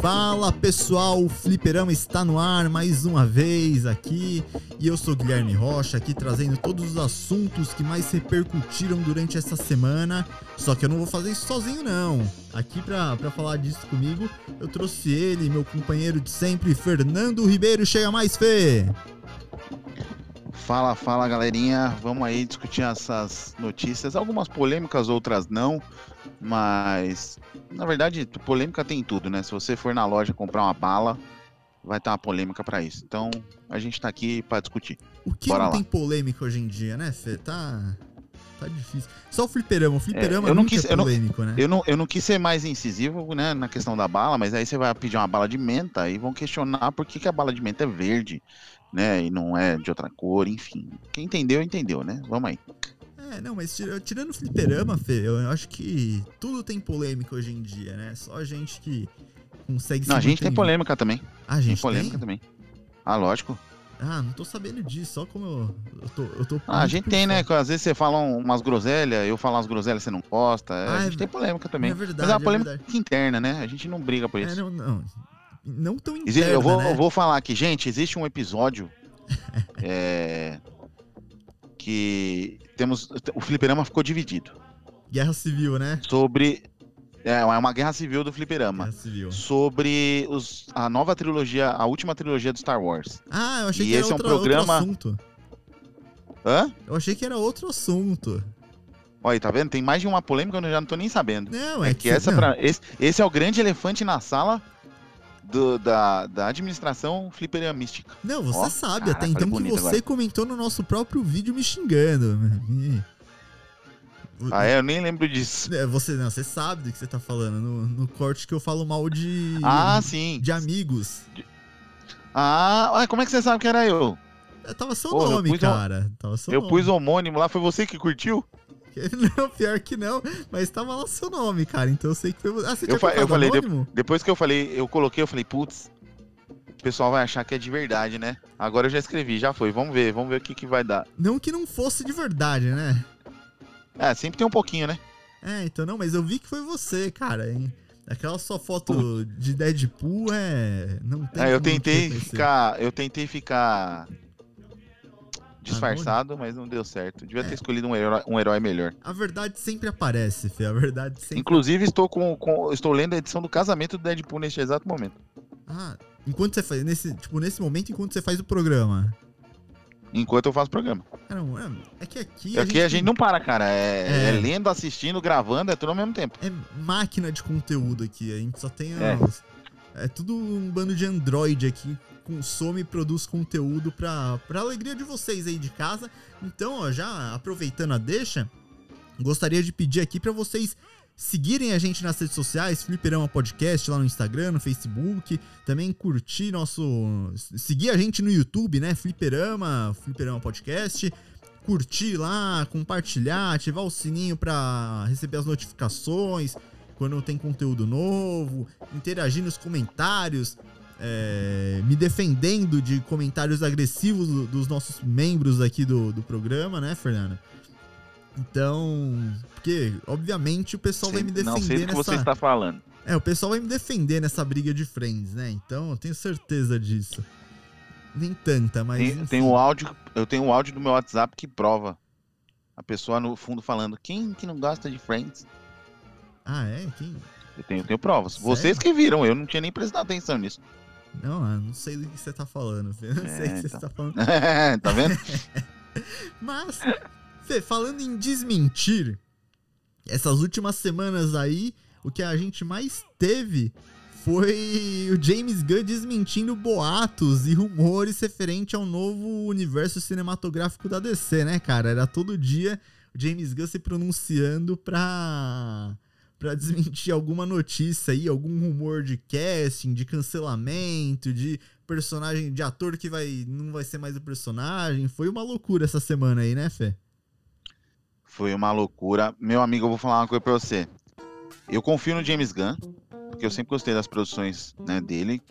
Fala pessoal, o Fliperama está no ar mais uma vez aqui e eu sou Guilherme Rocha aqui trazendo todos os assuntos que mais repercutiram durante essa semana. Só que eu não vou fazer isso sozinho não. Aqui pra falar disso comigo, eu trouxe ele, meu companheiro de sempre, Fernando Ribeiro. Chega mais, Fê! Fala, fala galerinha, vamos aí discutir essas notícias, algumas polêmicas, outras não, mas na verdade polêmica tem em tudo, né? Se você for na loja comprar uma bala, vai ter uma polêmica pra isso. Então a gente tá aqui pra discutir. O que Bora não lá. tem polêmica hoje em dia, né, Fê? Tá, tá difícil. Só o Fliperama, o Fliperama É, eu não quis- é eu não- polêmico, né? Eu não, eu não quis ser mais incisivo, né, na questão da bala, mas aí você vai pedir uma bala de menta e vão questionar por que, que a bala de menta é verde, né, e não é de outra cor, enfim. Quem entendeu, entendeu, né? Vamos aí. É, não, mas tira- tirando o fliperama, Fê, eu acho que tudo tem polêmica hoje em dia, né? Só a gente que consegue Não, a gente tem polêmica também. Ah, a Tem gente polêmica tem? também. Ah, lógico. Ah, não tô sabendo disso, só como eu, eu tô... Eu tô Ah, a gente tem, né? Às vezes você fala um- umas groselhas, eu falo umas groselhas você não gosta. é, Ah, a é gente tem polêmica também. é verdade, Mas é uma é polêmica verdade. interna, né? A gente não briga por É, isso. não, não, não tão interna, eu, vou, né? eu vou falar aqui, gente, existe um episódio é, que temos. O Fliperama ficou dividido Guerra Civil, né? sobre. É uma guerra civil do Fliperama. Civil. Sobre os, a nova trilogia, a última trilogia do Star Wars. Ah, eu achei E que era esse é um outro, programa- outro assunto. Hã? Eu achei que era outro assunto. Olha tá vendo? Tem mais de uma polêmica, eu já não tô nem sabendo. Não, É é, que essa não, pra, esse, esse é o grande elefante na sala do- da, da administração fliperamística. Não, você Ó, sabe cara, até então que você agora. comentou no nosso próprio vídeo me xingando. E- Ah, é? Eu nem lembro disso. É, Você, não, você sabe do que você tá falando. No, no corte que eu falo mal de. Ah, sim. De amigos. Ah, como é que você sabe que era eu? É, Tava seu Pô, eu nome, o- cara. Tava seu eu nome. pus o homônimo lá, foi você que curtiu? Não, pior que não. Mas tava lá seu nome, cara. Então eu sei que foi você. Ah, você Eu tinha fa- eu falei, anônimo? Depois que eu falei, eu coloquei, eu falei, putz, o pessoal vai achar que é de verdade, né? Agora eu já escrevi, já foi. Vamos ver, vamos ver o que, que vai dar. Não que não fosse de verdade, né? É, sempre tem um pouquinho, né? É, então não, mas eu vi que foi você, cara. Hein? Aquela sua foto de Deadpool é. Não tem. É, eu tentei ficar. Eu tentei ficar. Disfarçado, mas não deu certo. Devia ter É. escolhido um herói, um herói melhor. A verdade sempre aparece, Fê. A verdade sempre. Inclusive, estou com, com- estou lendo a edição do casamento do Deadpool neste exato momento. Ah, enquanto você faz. Nesse, tipo, nesse momento, enquanto você faz o programa. Enquanto eu faço programa. Cara, não, é, é que aqui. Aqui a gente não para, cara. É. É, é lendo, assistindo, gravando, é tudo ao mesmo tempo. É máquina de conteúdo aqui. A gente só tem. É. É, tudo um bando de Android aqui. Consome e produz conteúdo pra, pra alegria de vocês aí de casa. Então, ó, já aproveitando a deixa, gostaria de pedir aqui pra vocês seguirem a gente nas redes sociais, Fliperama Podcast lá no Instagram, no Facebook, também curtir nosso, seguir a gente no YouTube, né? Fliperama, Fliperama Podcast, curtir lá, compartilhar, ativar o sininho pra receber as notificações quando tem conteúdo novo, interagir nos comentários, é, me defendendo de comentários agressivos do- dos nossos membros aqui do, do programa, né, Fernanda? Então, porque obviamente o pessoal vai me defender não sei do que nessa você está falando. é, o pessoal vai me defender nessa briga de friends, né? Então eu tenho certeza disso. Nem tanta, mas. Tem, tem um áudio, eu tenho um áudio do meu WhatsApp que prova. A pessoa no fundo falando, quem que não gosta de Friends? Ah, é? Quem? Eu tenho, eu tenho provas. Sério? Vocês que viram, eu não tinha nem prestado atenção nisso. Não, eu não sei do que você tá falando, Fê. Não É, sei o que você então. tá falando. tá vendo? Mas, Fê, falando em desmentir, essas últimas semanas aí, o que a gente mais teve foi o James Gunn desmentindo boatos e rumores referente ao novo universo cinematográfico da DC, né, cara? Era todo dia o James Gunn se pronunciando pra, pra desmentir alguma notícia aí, algum rumor de casting, de cancelamento, de personagem, de ator que vai não vai ser mais o personagem. Foi uma loucura essa semana aí, né, Fê? Foi uma loucura. Meu amigo, eu vou falar uma coisa pra você. Eu confio no James Gunn, porque eu sempre gostei das produções né, dele.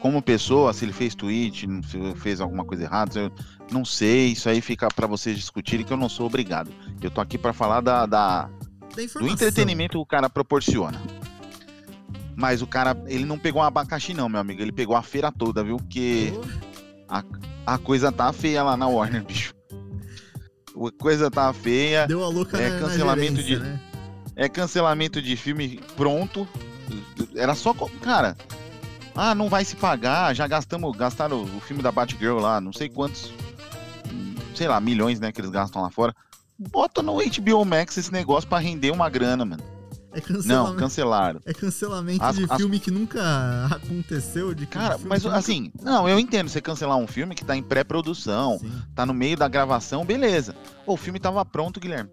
como pessoa, se ele fez tweet, se fez alguma coisa errada, eu não sei, isso aí fica para vocês discutirem que eu não sou obrigado. Eu tô aqui para falar da, da do entretenimento que o cara proporciona. Mas o cara, ele não pegou um abacaxi não, meu amigo, ele pegou a feira toda, viu? Porque a, a coisa tá feia lá na Warner, bicho. A coisa tá feia. Deu a louca é na, cancelamento na gerência, de né? é cancelamento de filme pronto. Era só, cara, ah, não vai se pagar, já gastamos, gastaram o filme da Batgirl lá, não sei quantos, sei lá, milhões, né, que eles gastam lá fora. Bota no HBO Max esse negócio pra render uma grana, mano. É Não, cancelamento, cancelaram. é cancelamento As- de as- filme que nunca aconteceu. De Cara, mas nunca- assim, não, eu entendo você cancelar um filme que tá em pré-produção, tá no meio da gravação, beleza. Pô, o filme tava pronto, Guilherme.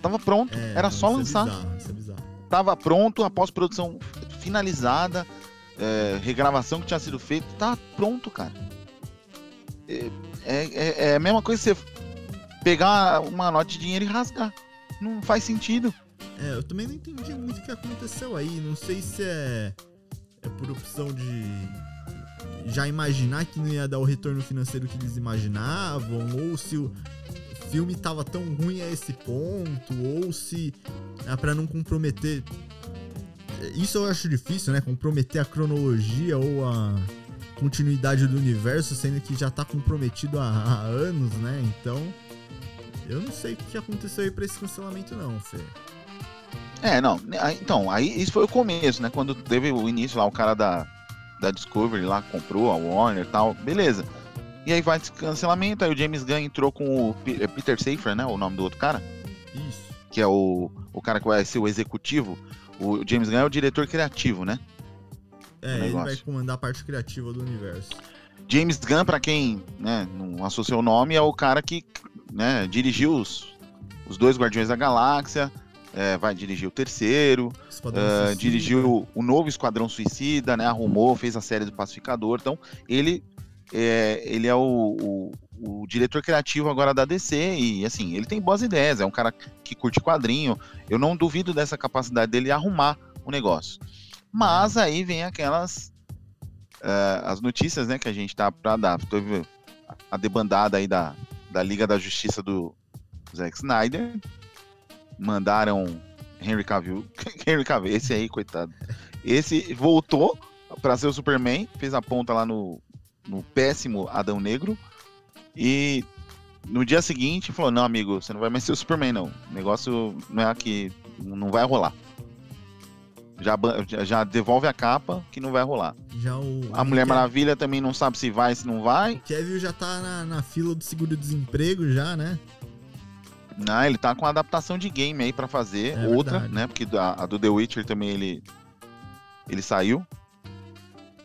Tava pronto, É, era só é lançar. bizarro, isso é bizarro. tava pronto, a pós-produção finalizada, é, regravação que tinha sido feita, tá pronto, cara. É, é- é a mesma coisa que você pegar uma nota de dinheiro e rasgar. Não faz sentido. É, eu também não entendi muito o que aconteceu aí. Não sei se é, é por opção de já imaginar que não ia dar o retorno financeiro que eles imaginavam, ou se o filme tava tão ruim a esse ponto, ou se é pra não comprometer. Isso eu acho difícil, né? Comprometer a cronologia ou a continuidade do universo, sendo que já tá comprometido há, há anos, né? Então, eu não sei o que aconteceu aí pra esse cancelamento, não, Fê. É, não. Então, aí isso foi o começo, né? Quando teve o início lá, o cara da, da Discovery lá comprou a Warner e tal, beleza. E aí vai esse cancelamento, aí o James Gunn entrou com o é Peter Safran, né? O nome do outro cara. Isso. que é o, o cara que vai ser o executivo. O James Gunn é o diretor criativo, né? É, ele vai comandar a parte criativa do universo. James Gunn, pra quem né, não associou o nome, é o cara que né, dirigiu os, os dois Guardiões da Galáxia, é, vai dirigir o terceiro, Suicida. dirigiu o, novo Esquadrão Suicida, né? Arrumou, fez a série do Pacificador. Então, ele é, ele é o, o- o diretor criativo agora da DC e, assim, ele tem boas ideias. É um cara que curte quadrinho. Eu não duvido dessa capacidade dele arrumar o negócio. Mas aí vem aquelas... ah, as notícias, né, que a gente tá pra dar. Teve a debandada aí da, da Liga da Justiça do Zack Snyder. Mandaram Henry Cavill. Henry Cavill, esse aí, coitado. Esse voltou pra ser o Superman, fez a ponta lá no, no péssimo Adão Negro. E no dia seguinte falou: Não, amigo, você não vai mais ser o Superman, não. O negócio não é aqui, não vai rolar. Já, já- devolve a capa que não vai rolar. Já o, A Mulher Kev- Maravilha também não sabe se vai, se não vai. Kevin já tá na, na fila do seguro-desemprego já, né? Não, ele tá com a adaptação de game aí pra fazer. É outra, verdade. né? Porque a, a do The Witcher também ele. Ele saiu.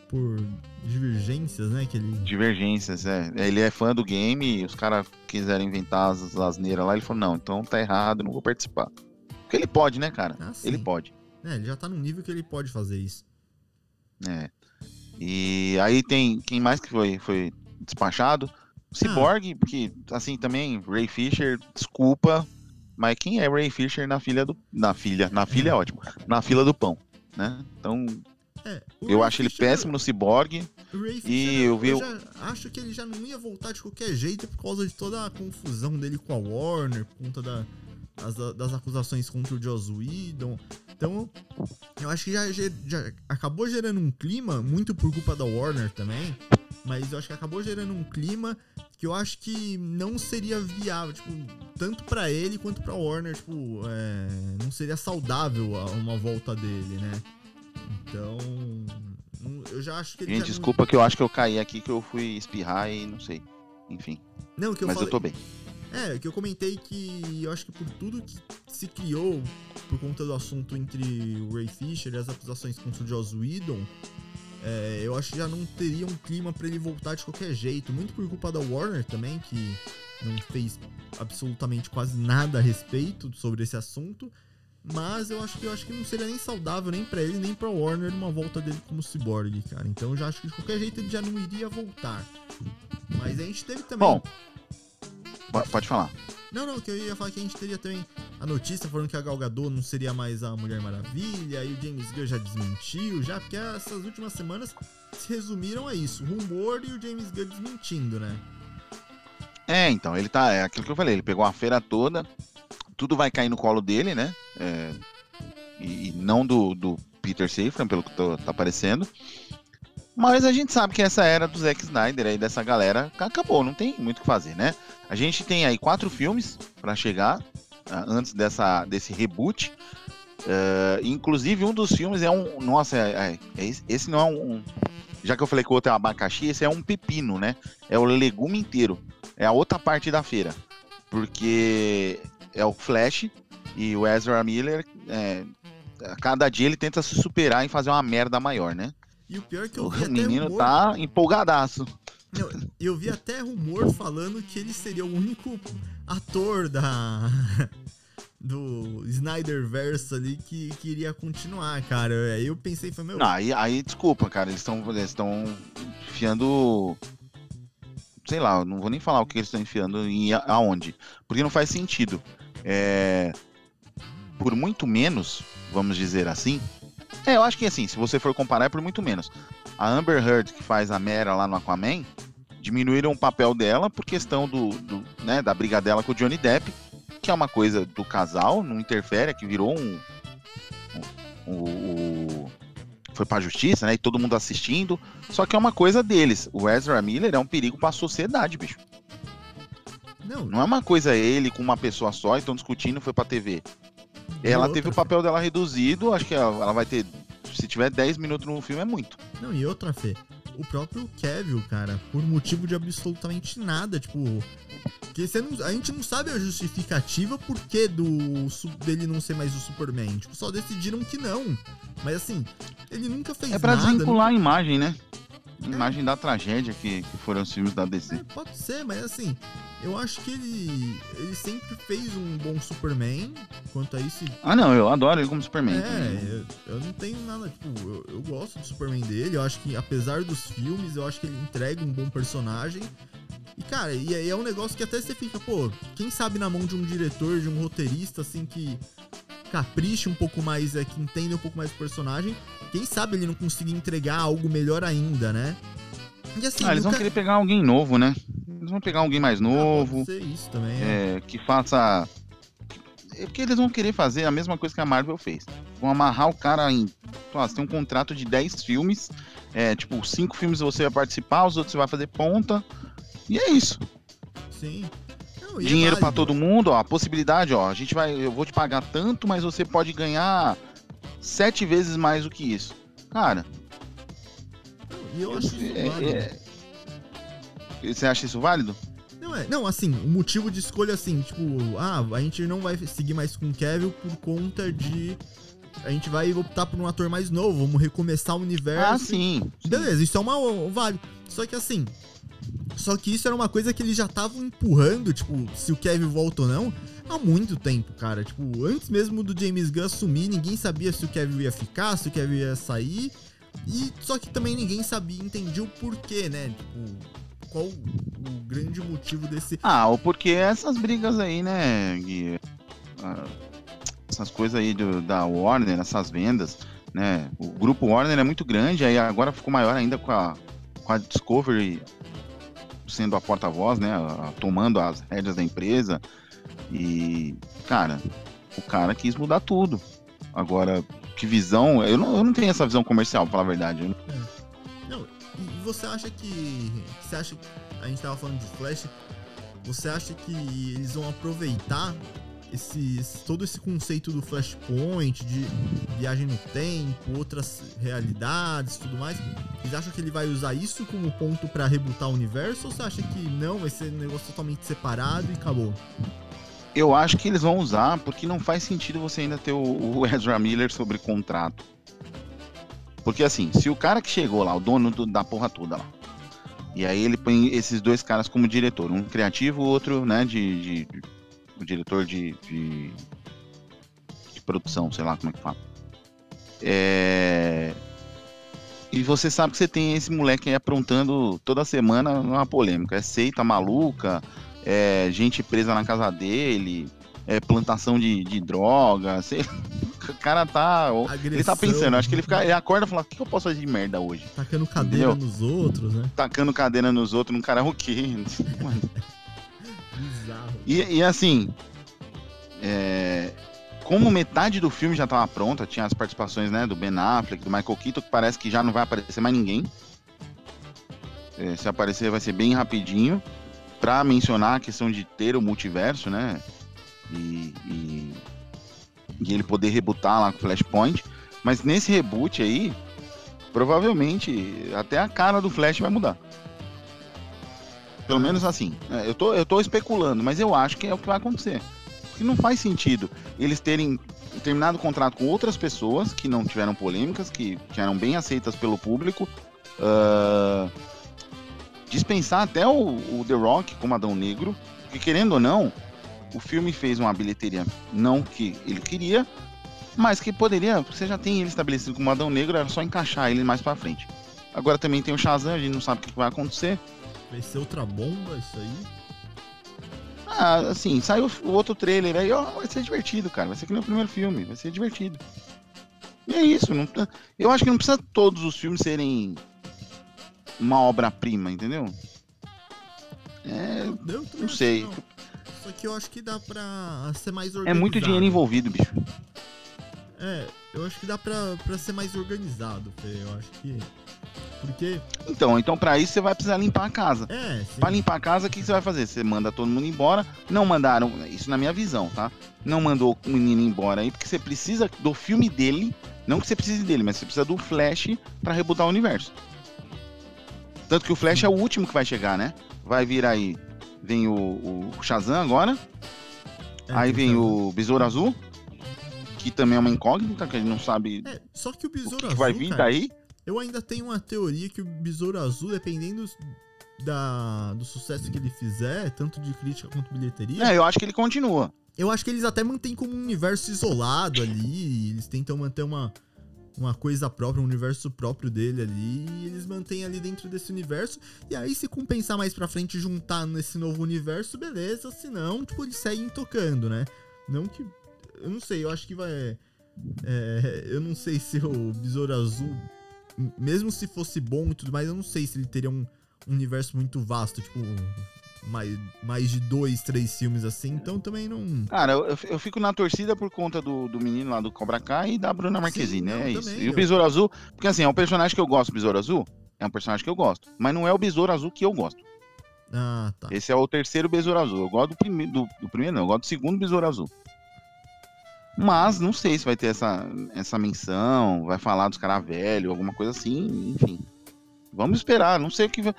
Por divergências, né? Que ele... Divergências, é. Ele é fã do game e os caras quiseram inventar as asneiras lá. Ele falou: Não, então tá errado, não vou participar. Porque ele pode, né, cara? Ah. Ele pode. É, ele já tá num nível que ele pode fazer isso. É. E aí tem. Quem mais que foi, foi despachado? Cyborg, que assim também, Ray Fisher, desculpa. Mas quem é Ray Fisher na filha do. Na filha. Na filha é ótimo. Na fila do pão. Né? Então, É, eu Ray acho ele Fisher- péssimo no Cyborg. o Ray E Fisher, eu vi já acho que ele já não ia voltar de qualquer jeito por causa de toda a confusão dele com a Warner, por conta da, das, das acusações contra o Joss Whedon. Então, eu acho que já, já- acabou gerando um clima, muito por culpa da Warner também, mas eu acho que acabou gerando um clima que eu acho que não seria viável, tipo, tanto pra ele quanto pra Warner, tipo, é, não seria saudável uma volta dele, né? Então, eu já acho que ele Gente, já desculpa que eu acho que eu caí aqui, que eu fui espirrar e não sei. Enfim. Não, que eu mas falei, eu tô bem. É, que eu comentei que eu acho que por tudo que se criou por conta do assunto entre o Ray Fisher e as acusações contra o Joss Whedon, é, eu acho que já não teria um clima pra ele voltar de qualquer jeito. Muito por culpa da Warner também, que não fez absolutamente quase nada a respeito sobre esse assunto. Mas eu acho que eu acho que não seria nem saudável nem pra ele nem pra Warner uma volta dele como cyborg, cara. Então eu já acho que de qualquer jeito ele já não iria voltar. Mas a gente teve também Bom, Pode, pode falar. Não, não, que eu ia falar que a gente teria também a notícia falando que a Gal Gadot não seria mais a Mulher Maravilha, aí o James Gunn já desmentiu, já, porque essas últimas semanas se resumiram a isso, rumor e o James Gunn desmentindo, né? É, então, ele tá. É aquilo que eu falei, ele pegou a feira toda, tudo vai cair no colo dele, né? É, e, e não do, do Peter Safran, pelo que tô, tá aparecendo. Mas a gente sabe que essa era do Zack Snyder aí, dessa galera, acabou, não tem muito o que fazer, né? A gente tem aí quatro filmes para chegar uh, antes dessa, desse reboot. Uh, inclusive, um dos filmes é um. Nossa, é, é, é esse não é um. Já que eu falei que o outro é um abacaxi, esse é um pepino, né? É o legume inteiro. É a outra parte da feira. Porque é o Flash e o Ezra Miller. É, cada dia ele tenta se superar e fazer uma merda maior, né? E o pior é que eu O vi até menino rumor, tá empolgadaço. Não, eu vi até rumor falando que ele seria o único ator da do Snyderverse ali que, que iria continuar, cara. Aí eu pensei, foi meu, Não, aí, aí, desculpa, cara, eles estão eles estão enfiando. Sei lá, eu não vou nem falar o que eles estão enfiando a- aonde. Porque não faz sentido. É, por muito menos, vamos dizer assim. É, eu acho que assim, se você for comparar, é por muito menos. A Amber Heard, que faz a Mera lá no Aquaman, diminuíram o papel dela por questão do, do, né, da briga dela com o Johnny Depp, que é uma coisa do casal, não interfere, é que virou um. um- o- o- foi pra justiça, né? E todo mundo assistindo. Só que é uma coisa deles. O Ezra Miller é um perigo pra sociedade, bicho. não, Não é uma coisa ele com uma pessoa só, estão discutindo, foi pra TV. Ela teve o papel dela reduzido, acho que ela, ela vai ter. Se tiver 10 minutos no filme, é muito. Não, e outra, Fê. O próprio Kevin, cara, por motivo de absolutamente nada, tipo. Que você não- a gente não sabe a justificativa por que do, dele não ser mais o Superman. Tipo, só decidiram que não. Mas assim, ele nunca fez É pra nada. desvincular a imagem, né? Imagem da tragédia que, que foram os filmes da DC. É, pode ser, mas assim, eu acho que ele, ele sempre fez um bom Superman. Quanto a isso, Ah, não, eu adoro ele como Superman. é, eu, eu não tenho nada, tipo, eu, eu gosto do Superman dele. Eu acho que, apesar dos filmes, eu acho que ele entrega um bom personagem. E, cara, e aí é um negócio que até você fica, pô, quem sabe na mão de um diretor, de um roteirista, assim, que capriche um pouco mais, é, que entenda um pouco mais o personagem, quem sabe ele não consiga entregar algo melhor ainda, né? E assim, Ah, eles vão nunca- querer pegar alguém novo, né? Eles vão pegar alguém mais Ah, novo, ser isso também, é. é, que faça. É porque eles vão querer fazer a mesma coisa que a Marvel fez. Vão amarrar o cara em. Você tem um contrato de 10 filmes. É, tipo, cinco filmes você vai participar, os outros você vai fazer ponta. E é isso. Sim. Não, é Dinheiro pra válido. todo mundo, ó. A possibilidade, ó. A gente vai. Eu vou te pagar tanto, mas você pode ganhar sete vezes mais do que isso. Cara, E eu acho isso é- válido. é- você acha isso válido? Não, é, não, assim, o motivo de escolha, assim, tipo, ah, a gente não vai seguir mais com o Kevin por conta de. A gente vai optar por um ator mais novo, vamos recomeçar o universo. Ah, sim. Beleza, isso é uma um válido. Só que assim. Só que isso era uma coisa que eles já estavam empurrando, tipo, se o Kevin volta ou não, há muito tempo, cara. Tipo, antes mesmo do James Gunn assumir, ninguém sabia se o Kevin ia ficar, se o Kevin ia sair. E só que também ninguém sabia, entendia o porquê, né? Tipo, qual o grande motivo desse. Ah, ou porque essas brigas aí, né, Gui? Ah, essas coisas aí do- da Warner, essas vendas, né? O grupo Warner é muito grande, aí agora ficou maior ainda com a, com a Discovery sendo a porta-voz, né? a- Tomando as rédeas da empresa. E, cara, o cara quis mudar tudo. Agora, que visão. Eu não, eu não tenho essa visão comercial, pra falar a verdade. Não- Não, e você acha que. Você acha que. A gente tava falando de Flash. Você acha que eles vão aproveitar todo esse conceito do Flashpoint, de viagem no tempo, outras realidades tudo mais? Vocês acham que ele vai usar isso como ponto pra rebutar o universo? Ou você acha que não, vai ser um negócio totalmente separado e acabou? Eu acho que eles vão usar, porque não faz sentido você ainda ter o, o Ezra Miller sobre contrato. Porque assim, se o cara que chegou lá, o dono do- da porra toda lá, e aí ele põe esses dois caras como diretor, um criativo, o outro, né, de- de- o diretor de, de. de produção, sei lá como é que fala. É. E você sabe que você tem esse moleque aí aprontando toda semana uma polêmica. É seita maluca, é, gente presa na casa dele, é, plantação de, de droga, sei. O cara tá. ele tá Agressão. pensando, acho que ele fica. Ele acorda e fala, o que, eu posso fazer de merda hoje? Tacando cadeira Entendeu? nos outros, né? Tacando cadeira nos outros num karaokê. Mano, E, e assim, é, como metade do filme já tava pronta, tinha as participações né, do Ben Affleck, do Michael Keaton, que parece que já não vai aparecer mais ninguém. É, se aparecer vai ser bem rapidinho, pra mencionar a questão de ter o multiverso, né? E, e, e ele poder rebutar lá com o Flashpoint. Mas nesse reboot aí, provavelmente até a cara do Flash vai mudar. Pelo menos assim. É, eu, tô, eu tô especulando, mas eu acho que é o que vai acontecer. Porque não faz sentido eles terem terminado o contrato com outras pessoas que não tiveram polêmicas, que, que eram bem aceitas pelo público. ah, dispensar até o, o The Rock como Adão Negro. Porque querendo ou não, o filme fez uma bilheteria não que ele queria, mas que poderia. Você já tem ele estabelecido como Adão Negro, era só encaixar ele mais pra frente. Agora também tem o Shazam, a gente não sabe o que vai acontecer. Vai ser outra bomba isso aí? Ah, assim, saiu o outro trailer aí, ó, vai ser divertido, cara. Vai ser que nem o primeiro filme, vai ser divertido. E é isso, não, tá- eu acho que não precisa todos os filmes serem uma obra-prima, entendeu? É, não acho sei. não. Só que eu acho que dá pra ser mais É organizado. muito dinheiro envolvido, bicho. É, eu acho que dá pra, pra ser mais organizado, Fê. Eu acho que. Porque. Então, então para isso você vai precisar limpar a casa. É. Pra limpar a casa, o que você vai fazer? Você manda todo mundo embora. Não mandaram, isso na minha visão, tá? Não mandou o menino embora aí, porque você precisa do filme dele. Não que você precise dele, mas você precisa do Flash pra rebutar o universo. Tanto que o Flash é o último que vai chegar, né? Vai vir aí. Vem o, o Shazam agora. É, aí vem razão. o Besouro Azul. Que também é uma incógnita, que a gente não sabe É, só que o o Besouro que, Azul. que vai vir cara, daí. Eu ainda tenho uma teoria que o Besouro Azul, dependendo da, do sucesso que ele fizer, tanto de crítica quanto bilheteria, É, eu acho que ele continua. eu acho que eles até mantêm como um universo isolado ali. Eles tentam manter uma, uma coisa própria, um universo próprio dele ali. E eles mantêm ali dentro desse universo. E aí, se compensar mais pra frente e juntar nesse novo universo, beleza. Se não, tipo, eles seguem tocando, né? Não que. Eu não sei, eu acho que vai. é, eu não sei se o Besouro Azul, mesmo se fosse bom e tudo mais, eu não sei se ele teria um universo muito vasto, tipo, mais, mais de dois, três filmes assim, então também não. Cara, eu, eu fico na torcida por conta do, do menino lá do Cobra Kai e da Bruna Marquezine, né? É isso. também, E o eu- Besouro Azul, porque assim, é um personagem que eu gosto, o Besouro Azul, é um personagem que eu gosto, mas não é o Besouro Azul que eu gosto. Ah, tá. Esse é o terceiro Besouro Azul. Eu gosto do primeiro, do, do primeiro não, eu gosto do segundo Besouro Azul. Mas não sei se vai ter essa, essa menção, vai falar dos caras velhos, alguma coisa assim, enfim. Vamos esperar, não sei o que vai.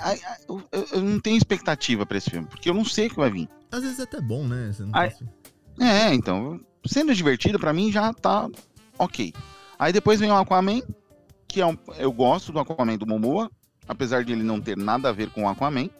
Ai, ai, Eu, eu- eu não tenho expectativa pra esse filme, porque eu não sei o que vai vir. Às vezes é até bom, né? Você não Ai, tem- É, então, sendo divertido, pra mim já tá ok. Aí depois vem o Aquaman, que é um, eu gosto do Aquaman do Momoa, apesar de ele não ter nada a ver com o Aquaman.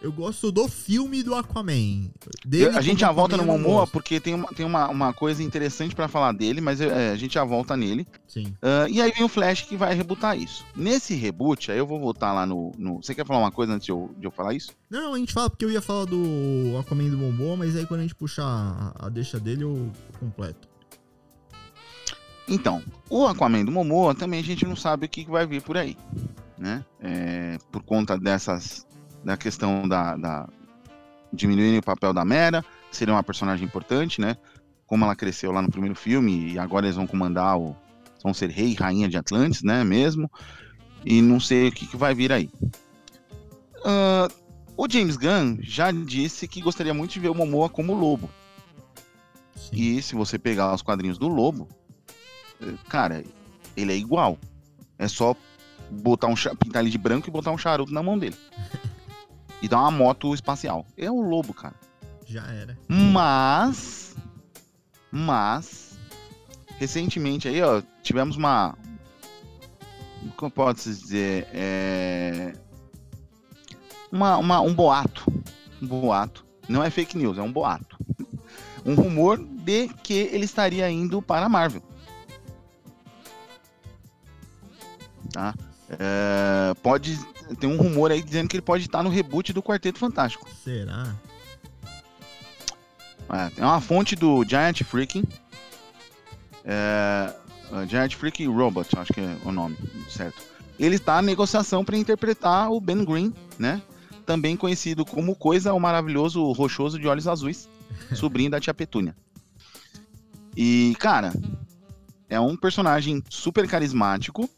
Eu gosto do filme do Aquaman. Eu- a gente já volta no Momoa porque tem, uma, tem uma, uma coisa interessante pra falar dele, mas é, a gente já volta nele. Sim. Ah, e aí vem o Flash que vai rebutar isso. Nesse reboot, aí eu vou voltar lá no. no- Você quer falar uma coisa antes de eu, de eu falar isso? Não, a gente fala porque eu ia falar do Aquaman do Bombom, mas aí quando a gente puxar a, a deixa dele, eu completo. Então, o Aquaman do Momoa também a gente não sabe o que que vai vir por aí, né? É, por conta dessas da questão da, da diminuir o papel da Mera, seria uma personagem importante, né? Como ela cresceu lá no primeiro filme e agora eles vão comandar o vão ser rei e rainha de Atlantis, né? Mesmo e não sei o que, que vai vir aí. Ah, o James Gunn já disse que gostaria muito de ver o Momoa como lobo. Sim. E se você pegar os quadrinhos do Lobo, cara, ele é igual. É só botar um pintar ele de branco e botar um charuto na mão dele. e dar uma moto espacial. É o Lobo, cara. Já era. Mas mas recentemente aí, ó, tivemos uma como pode se dizer, é, uma, uma- um boato, um boato, não é fake news, é um boato, um rumor de que ele estaria indo para a Marvel, tá? É, pode. Tem um rumor aí dizendo que ele pode estar no reboot do Quarteto Fantástico. Será? É, é uma fonte do Giant Freaking. É, uh, Giant Freak Robot, acho que é o nome, certo? Ele está em negociação para interpretar o Ben Green, né? Também conhecido como Coisa, o maravilhoso rochoso de olhos azuis, sobrinho da tia Petúnia. E, cara, é um personagem super carismático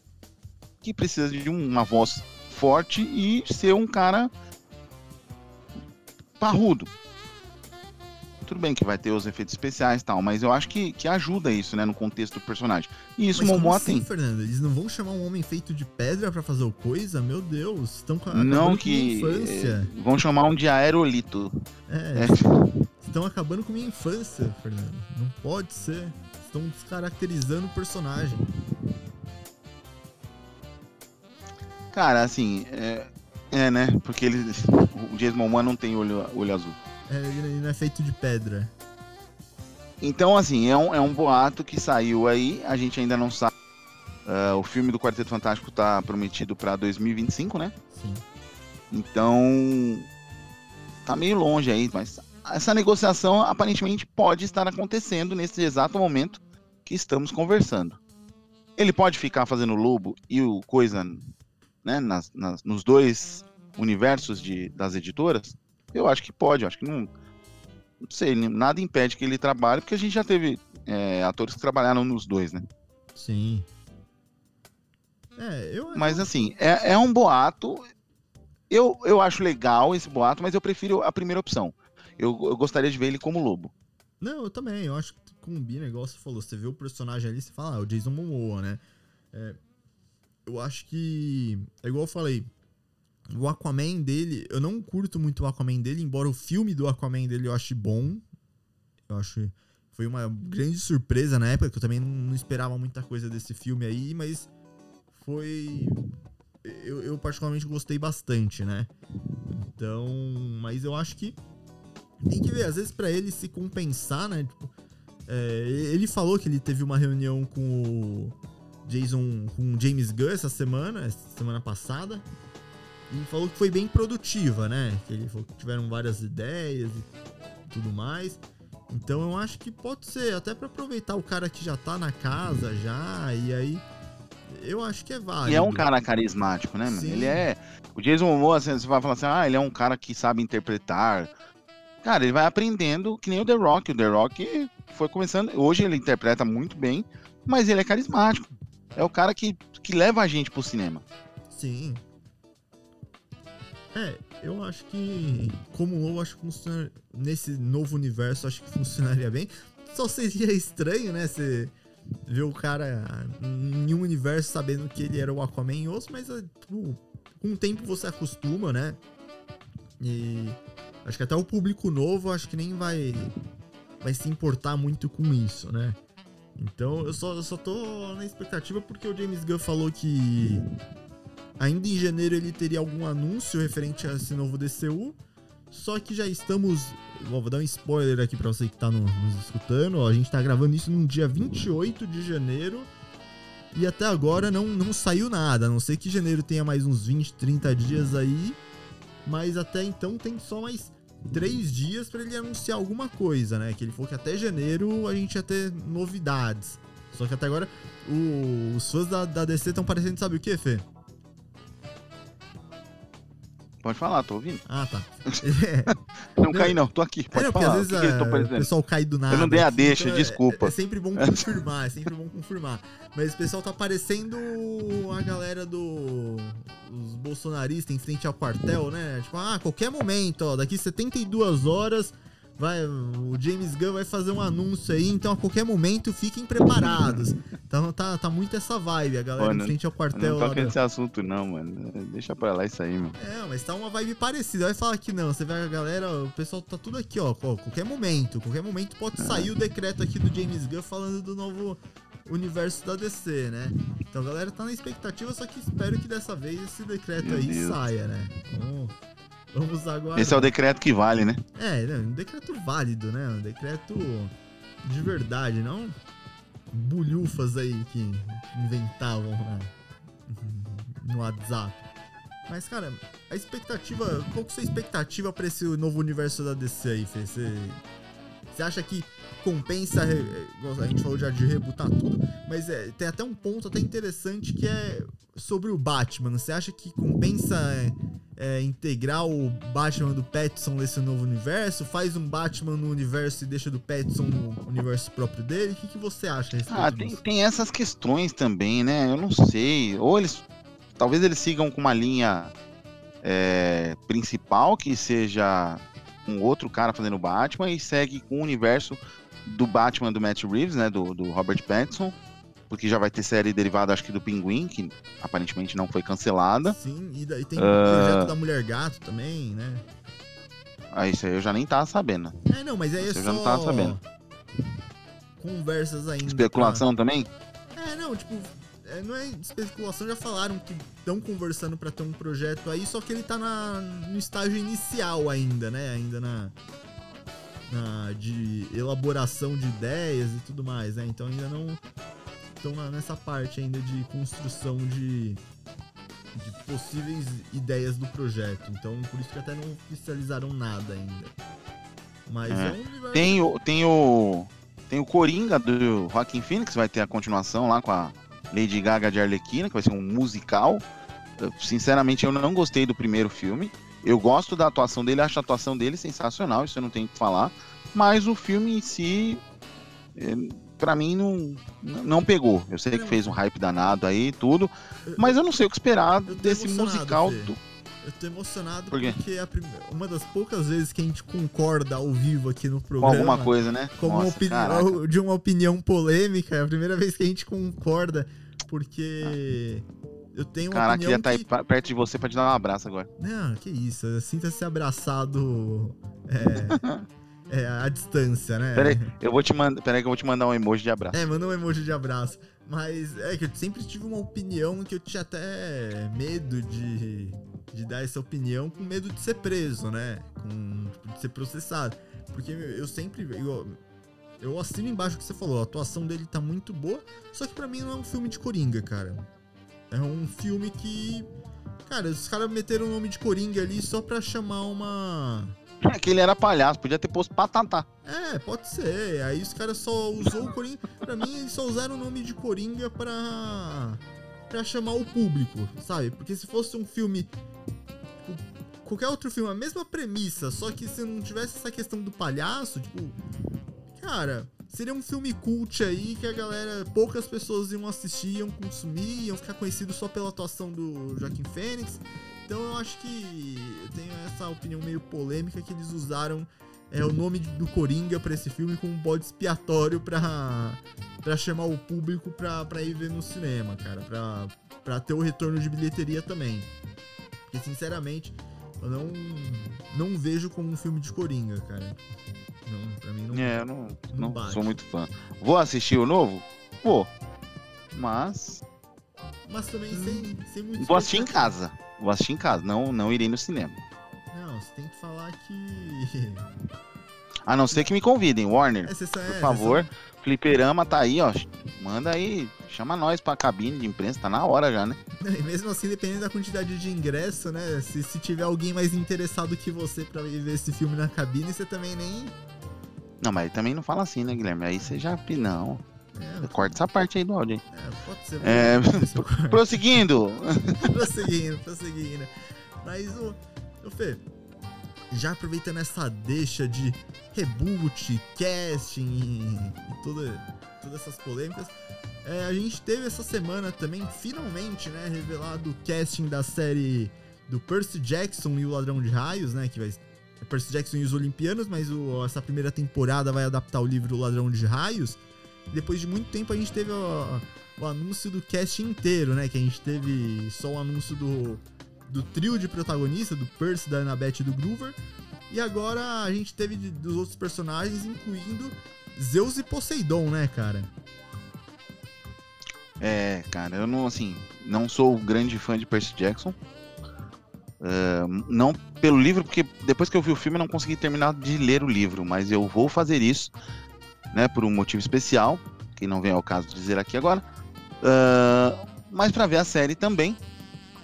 que precisa de uma voz forte e ser um cara parrudo tudo bem que vai ter os efeitos especiais e tal, mas eu acho que, que ajuda isso, né, no contexto do personagem. E isso Mas Momoa assim, tem. Fernando? Eles não vão chamar um homem feito de pedra para fazer o coisa? Meu Deus, estão com Não com que. é, vão chamar um de aerolito. É, É. estão acabando com minha infância, Fernando. Não pode ser. Estão descaracterizando o personagem. Cara, assim, é, é, né? Porque ele, o Jason Momoa não tem olho, olho azul. É, ele não é feito de pedra. Então, assim, é um, é um boato que saiu aí, a gente ainda não sabe. Ah, o filme do Quarteto Fantástico tá prometido pra 2025, né? Sim. Então, tá meio longe aí, mas essa negociação aparentemente pode estar acontecendo nesse exato momento que estamos conversando. Ele pode ficar fazendo lobo e o coisa, né, nas, nas- nos dois universos de, das editoras? Eu acho que pode, eu acho que não. Não sei, nada impede que ele trabalhe, porque a gente já teve é, atores que trabalharam nos dois, né? Sim. É, eu. Mas assim, é, é um boato. Eu, eu acho legal esse boato, mas eu prefiro a primeira opção. Eu, eu gostaria de ver ele como lobo. Não, eu também. Eu acho que combina, igual você falou. Você vê o personagem ali, você fala, ah, o Jason Momoa, né? É, eu acho que. É igual eu falei. O Aquaman dele, eu não curto muito o Aquaman dele, embora o filme do Aquaman dele eu ache bom. Eu acho. Foi uma grande surpresa na época, que eu também não, esperava muita coisa desse filme aí, mas foi. Eu, eu particularmente gostei bastante, né? Então. Mas eu acho que tem que ver, às vezes pra ele se compensar, né? Tipo, é, ele falou que ele teve uma reunião com o Jason, com James Gunn essa semana, essa semana passada, e falou que foi bem produtiva, né? Que ele falou que tiveram várias ideias e tudo mais. Então eu acho que pode ser, até pra aproveitar o cara que já tá na casa já, e aí eu acho que é válido. E é um cara carismático, né, mano? Sim. Ele é. O Jason Momoa, assim, você vai falar assim, ah, ele é um cara que sabe interpretar. Cara, ele vai aprendendo que nem o The Rock. O The Rock foi começando. Hoje ele interpreta muito bem, mas ele é carismático. É o cara que, que leva a gente pro cinema. Sim. É, eu acho que como lobo, acho que funciona nesse novo universo, acho que funcionaria bem. Só seria estranho, né, você ver o cara em um universo sabendo que ele era o Aquaman em outro, mas tipo, com o tempo você acostuma, né? E acho que até o público novo acho que nem vai vai se importar muito com isso, né? Então eu só, eu só tô na expectativa porque o James Gunn falou que ainda em janeiro ele teria algum anúncio referente a esse novo DCU. Só que já estamos. vou dar um spoiler aqui pra você que tá no- nos escutando. ó, a gente tá gravando isso no dia 28 de janeiro. E até agora não, não saiu nada. A não sei que janeiro tenha mais uns 20, 30 dias aí. Mas até então tem só mais 3 dias pra ele anunciar alguma coisa, né? Que ele falou que até janeiro a gente ia ter novidades. Só que até agora o- os fãs da, da DC estão parecendo, sabe o que, Fê? Pode falar, tô ouvindo. Ah, tá. Não caí, não, tô aqui. É, Pode porque falar. às vezes o que que eu tô o pessoal cai do nada. não dei a assim, deixa, é- desculpa. É, sempre bom confirmar, é sempre bom confirmar. Mas o pessoal tá parecendo a galera do. Os bolsonaristas em frente ao quartel, né? Tipo, ah, qualquer momento, ó, daqui 72 horas. Vai, o James Gunn vai fazer um anúncio aí, então a qualquer momento fiquem preparados. Então tá, tá muito essa vibe, a galera Pô, em não- frente ao quartel não toca nesse assunto, não, mano. Deixa pra lá isso aí, mano. É, mas tá uma vibe parecida. Vai falar que não. Você vê a galera, o pessoal tá tudo aqui, ó. Qualquer momento, qualquer momento pode sair o decreto aqui do James Gunn falando do novo universo da DC, né? Então a galera tá na expectativa, só que espero que dessa vez esse decreto Meu aí Deus. saia, né? Vamos, vamos agora. Esse é o decreto que vale, né? É, né, um decreto válido, né? Um decreto de verdade, não bulhufas aí que inventavam, né? no WhatsApp. Mas, cara, a expectativa. Qual que é a sua expectativa pra esse novo universo da DC aí, Fê? Você, você acha que compensa. A gente falou já de rebutar tudo, mas é, tem até um ponto até interessante que é sobre o Batman. Você acha que compensa é, é, integrar o Batman do Pattinson nesse novo universo? Faz um Batman no universo e deixa do Pattinson no universo próprio dele? O que, que você acha a respeito Ah, tem, disso? tem essas questões também, né? Eu não sei. Ou eles. Talvez eles sigam com uma linha é, principal, que seja um outro cara fazendo Batman, e segue com o universo do Batman do Matt Reeves, né? Do, do Robert Pattinson. Porque já vai ter série derivada, acho que do Pinguim, que aparentemente não foi cancelada. Sim, e daí tem o Ah. projeto da Mulher Gato também, né? Ah, isso aí eu já nem tava sabendo. É, não, mas aí é Você só. já não tava sabendo. Conversas ainda. Especulação também? pra- É, não, tipo. é, não é especulação, já falaram que estão conversando pra ter um projeto aí, só que ele tá na, no estágio inicial ainda, né? Ainda na. na de elaboração de ideias e tudo mais, né? Então ainda não estão nessa parte ainda de construção de, de possíveis ideias do projeto. Então por isso que até não oficializaram nada ainda. Mas É. é, um universo. Tem o, tem o. Tem o Coringa do Joaquin Phoenix, vai ter a continuação lá com a Lady Gaga de Arlequina, que vai ser um musical. Eu, sinceramente, eu não gostei do primeiro filme. Eu gosto da atuação dele, acho a atuação dele sensacional, isso eu não tenho o que falar. Mas o filme em si, pra mim, não, não pegou. Eu sei que fez um hype danado aí e tudo, mas eu não sei o que esperar desse musical. Do- Eu tô emocionado Por porque é uma das poucas vezes que a gente concorda ao vivo aqui no com programa. alguma coisa, né? uma Nossa, opini- de uma opinião polêmica, é a primeira vez que a gente concorda, porque eu tenho uma Caraca, opinião queria estar aí que... pa- perto de você pra te dar um abraço agora. Não, que isso, sinta-se abraçado é, é, à distância, né? Peraí, eu vou te mandar. Peraí que eu vou te mandar um emoji de abraço. É, manda um emoji de abraço. Mas é que eu sempre tive uma opinião que eu tinha até medo de, de dar essa opinião com medo de ser preso, né? Com, tipo, de ser processado. Porque eu sempre. Eu, eu assino embaixo o que você falou, a atuação dele tá muito boa, só que pra mim não é um filme de Coringa, cara. É um filme que. Cara, os caras meteram o nome de Coringa ali só pra chamar uma. É que ele era palhaço, podia ter posto patatá. É, pode ser. Aí os caras só usou o Coringa. Pra mim, eles só usaram o nome de Coringa pra. pra chamar o público, sabe? Porque se fosse um filme. tipo, Qualquer outro filme, a mesma premissa, só que se não tivesse essa questão do palhaço, tipo. Cara, seria um filme cult aí que a galera. poucas pessoas iam assistir, iam consumir, iam ficar conhecidos só pela atuação do Joaquim Fênix. Então eu acho que eu tenho essa opinião meio polêmica que eles usaram é, o nome do Coringa pra esse filme como um bode expiatório pra, pra chamar o público pra, pra ir ver no cinema, cara. Pra, pra ter o retorno de bilheteria também. Porque, sinceramente, eu não, não vejo como um filme de Coringa, cara. Não, pra mim não. É, eu não, Não não sou muito fã. Vou assistir o novo? Vou. Mas. Mas também sem, sem muito. Vou assistir em casa. Vou assistir em casa, não, não irei no cinema. Não, você tem que falar que. A não ser que me convidem, Warner. É, é, Por você favor. Fliperama tá aí, ó. Manda aí. Chama nós pra cabine de imprensa, tá na hora já, né? E mesmo assim, dependendo da quantidade de ingresso, né? Se, se tiver alguém mais interessado que você pra ir ver esse filme na cabine, você também nem. Não, mas também não fala assim, né, Guilherme? Aí você já. Não. É, Corta essa parte aí do áudio, hein? é, pode ser. É. pode ser. Prosseguindo. prosseguindo, prosseguindo. Mas o. Ô Fê, já aproveitando essa deixa de reboot, casting e toda, todas essas polêmicas, é, a gente teve essa semana também, finalmente, né, revelado o casting da série do Percy Jackson e o Ladrão de Raios, né, que vai é Percy Jackson e os Olimpianos, mas o- essa primeira temporada vai adaptar o livro O Ladrão de Raios. Depois de muito tempo a gente teve o, o anúncio do cast inteiro, né? Que a gente teve só o anúncio do, do trio de protagonistas, do Percy, da Annabeth e do Groover. E agora a gente teve de- dos outros personagens, incluindo Zeus e Poseidon, né, cara? É, cara, eu não, assim, não sou grande fã de Percy Jackson. É, não pelo livro, porque depois que eu vi o filme eu não consegui terminar de ler o livro, mas eu vou fazer isso, né, por um motivo especial, que não vem ao caso dizer aqui agora. É, mas pra ver a série também.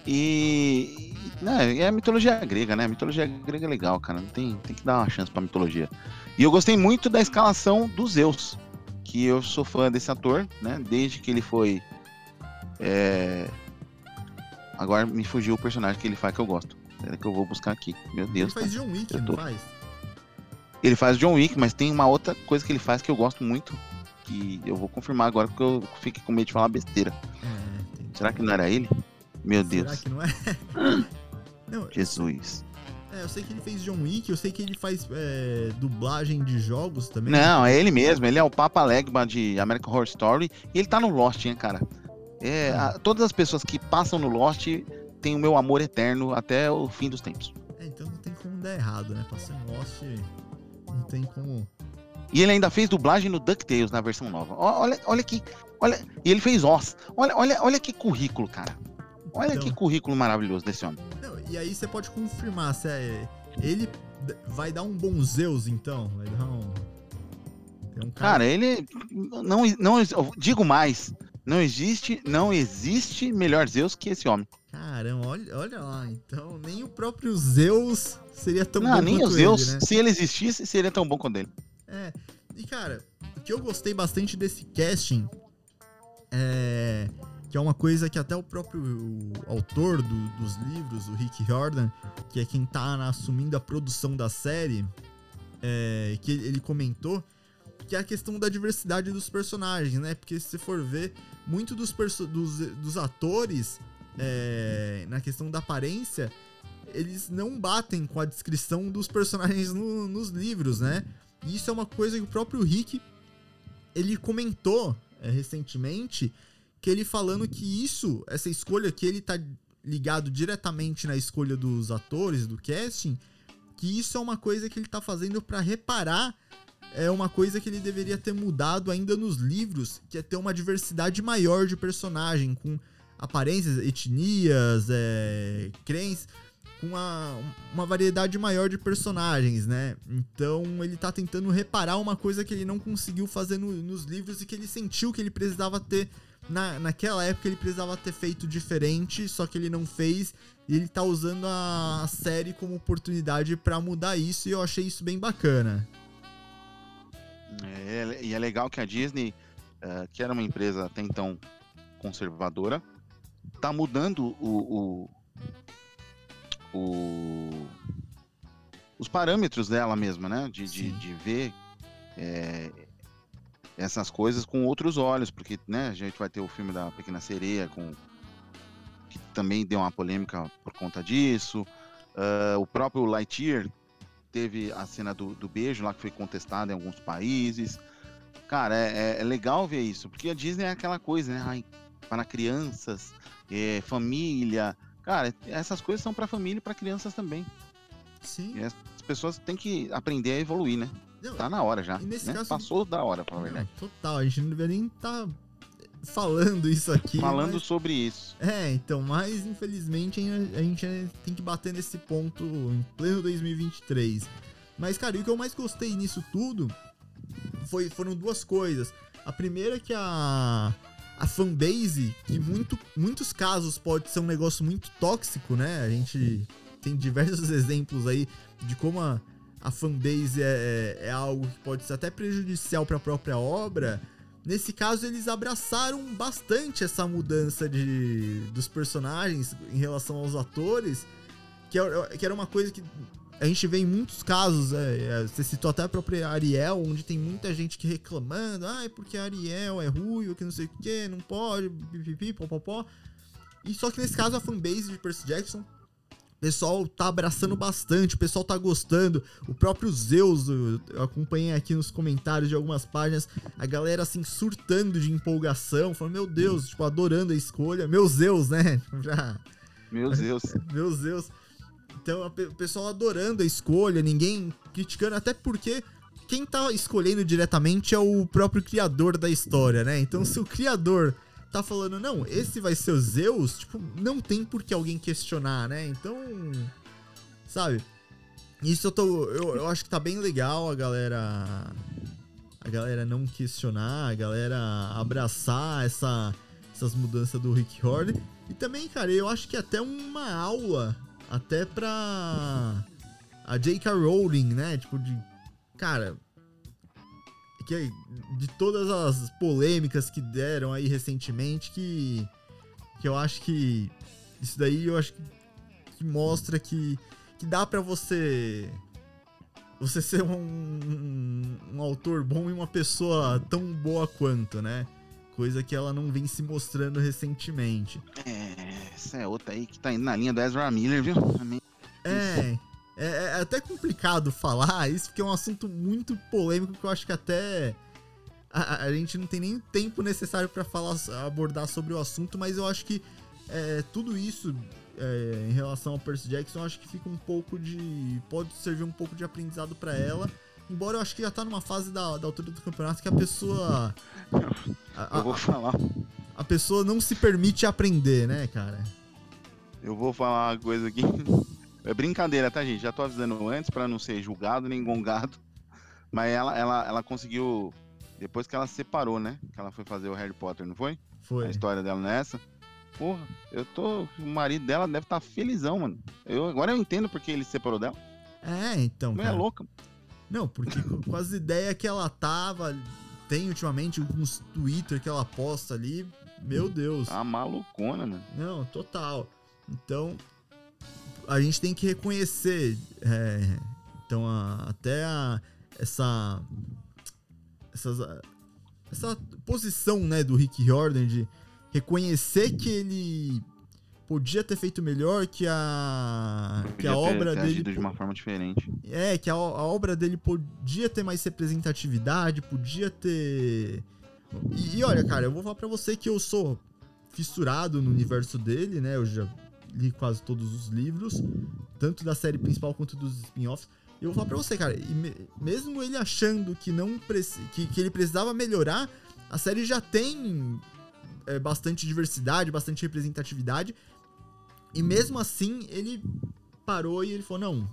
E, né, é a mitologia grega, né? A mitologia grega é legal, cara. Tem, tem que dar uma chance pra mitologia. E eu gostei muito da escalação dos Zeus, que eu sou fã desse ator, né? Desde que ele foi. é, Agora me fugiu o personagem que ele faz que eu gosto. Espera que eu vou buscar aqui. Meu Ele Deus. faz cara. John Wick, eu não tô- faz? Ele faz John Wick, mas tem uma outra coisa que ele faz que eu gosto muito. Que eu vou confirmar agora porque eu fiquei com medo de falar besteira. É, Será que não era ele? Meu Será Deus. que não é? não, Jesus. é, eu sei que ele fez John Wick, eu sei que ele faz é, dublagem de jogos também. Não, é ele mesmo. Ele é o Papa Legba de American Horror Story. E ele tá no Lost, hein, cara. É, a- todas as pessoas que passam no Lost têm o meu amor eterno até o fim dos tempos. É, então não tem como dar errado, né? Passar em Lost, não tem como. E ele ainda fez dublagem no DuckTales na versão nova. Olha, olha que. Olha, e ele fez Oz. Olha, olha, olha que currículo, cara. Olha Então- que currículo maravilhoso desse homem. Não, e aí você pode confirmar se é, ele vai dar um bom Zeus, então? Vai dar um. Um Cara, ele. Não, não, digo mais. Não existe, não existe melhor Zeus que esse homem. Caramba, olha, olha lá, então nem o próprio Zeus seria tão não, bom nem quanto o Zeus, ele, né? se ele existisse, seria tão bom quanto ele. É, e cara, o que eu gostei bastante desse casting é que é uma coisa que até o próprio autor do- dos livros, o Rick Jordan, que é quem tá assumindo a produção da série, é, que ele comentou que é a questão da diversidade dos personagens, né? Porque se você for ver, muito dos, dos, dos atores, é, na questão da aparência, eles não batem com a descrição dos personagens no- nos livros, né? E isso é uma coisa que o próprio Rick ele comentou é, recentemente, que ele falando que isso, essa escolha que ele tá ligado diretamente na escolha dos atores, do casting, que isso é uma coisa que ele tá fazendo pra reparar é uma coisa que ele deveria ter mudado ainda nos livros, que é ter uma diversidade maior de personagem, com aparências, etnias, é, crenças, com uma, uma variedade maior de personagens, né? Então ele tá tentando reparar uma coisa que ele não conseguiu fazer no- nos livros e que ele sentiu que ele precisava ter. Na, naquela época ele precisava ter feito diferente, só que ele não fez. E ele tá usando a, série como oportunidade pra mudar isso, e eu achei isso bem bacana. É, e é legal que a Disney, eh, que era uma empresa até então conservadora, tá mudando o, o- o- os parâmetros dela mesma, né? De, de, de ver eh, essas coisas com outros olhos, porque né, a gente vai ter o filme da Pequena Sereia, com, que também deu uma polêmica por conta disso. Ah, o próprio Lightyear teve a cena do, do beijo lá que foi contestada em alguns países. Cara, é, é- é legal ver isso, porque a Disney é aquela coisa, né? Ai, para crianças, é, família. Cara, essas coisas são para família e para crianças também. Sim. E as pessoas têm que aprender a evoluir, né? Não, Tá na hora já. Nesse né? caso- Passou da hora, pra a não, verdade. total, a gente não deveria nem estar falando isso aqui. Falando mas- sobre isso. É, então, mas infelizmente a gente tem que bater nesse ponto em pleno 2023. Mas, cara, o que eu mais gostei nisso tudo foi, foram duas coisas. A primeira é que a, a fanbase, que muito, muitos casos pode ser um negócio muito tóxico, né? A gente tem diversos exemplos aí de como a, a fanbase é, é, é algo que pode ser até prejudicial para a própria obra. Nesse caso, eles abraçaram bastante essa mudança de, dos personagens em relação aos atores, que era, que era uma coisa que a gente vê em muitos casos. é, é, você citou até a própria Ariel, onde tem muita gente que reclamando, ah, é porque Ariel é ruivo, que não sei o que, não pode, pipipi, popopó. E só que nesse caso a fanbase de Percy Jackson o pessoal tá abraçando bastante, o pessoal tá gostando. O próprio Zeus, eu acompanhei aqui nos comentários de algumas páginas, a galera assim surtando de empolgação, falando, meu Deus, tipo, adorando a escolha. Meu Zeus, né? Já, Meu Deus. meu Zeus. Então, o pessoal adorando a escolha, ninguém criticando, até porque quem tá escolhendo diretamente é o próprio criador da história, né? Então, se o criador tá falando, não, esse vai ser o Zeus, tipo, não tem por que alguém questionar, né? Então, sabe? Isso eu tô. Eu, eu acho que tá bem legal a galera. A galera não questionar, a galera abraçar essa, essas mudanças do Rick Horner. E também, cara, eu acho que até uma aula até pra a J.K. Rowling, né? Tipo, de. Cara. Que, de todas as polêmicas que deram aí recentemente, que. Que eu acho que. Isso daí eu acho que, que mostra que. Que dá pra você. Você ser um, um, um autor bom e uma pessoa tão boa quanto, né? Coisa que ela não vem se mostrando recentemente. É, essa é outra aí que tá indo na linha do Ezra Miller, viu? É, é, é até complicado falar isso, porque é um assunto muito polêmico que eu acho que até a, a gente não tem nem tempo necessário para falar, abordar sobre o assunto, mas eu acho que é, tudo isso é, em relação ao Percy Jackson, eu acho que fica um pouco de. pode servir um pouco de aprendizado para ela. Embora eu acho que já tá numa fase da, da altura do campeonato que a pessoa. A, a, eu vou falar. A pessoa não se permite aprender, né, cara? Eu vou falar uma coisa aqui. É brincadeira, tá, gente? Já tô avisando antes para não ser julgado nem gongado. Mas ela, ela, ela conseguiu. Depois que ela se separou, né? Que ela foi fazer o Harry Potter, não foi? Foi. A história dela nessa. Porra, eu tô. O marido dela deve estar tá felizão, mano. Eu, agora eu entendo porque ele se separou dela. É, então. Não é louca. Não, porque com as ideias que ela tava. Tem ultimamente uns Twitter que ela posta ali. Meu Deus. Tá malucona, mano. Não, total. Então, a gente tem que reconhecer. É, então, a, até a, essa, essas, essa posição né, do Rick Jordan de reconhecer que ele podia ter feito melhor, que a que a obra ter, ter dele de uma forma diferente. É, que a, a, obra dele podia ter mais representatividade, podia ter e, e olha, cara, eu vou falar para você que eu sou fissurado no universo dele, né? Eu já li quase todos os livros, tanto da série principal quanto dos spin-offs. Eu vou falar pra você, cara, me, mesmo ele achando que não que, que ele precisava melhorar, a série já tem é, bastante diversidade, bastante representatividade. E mesmo assim, ele parou e ele falou: não,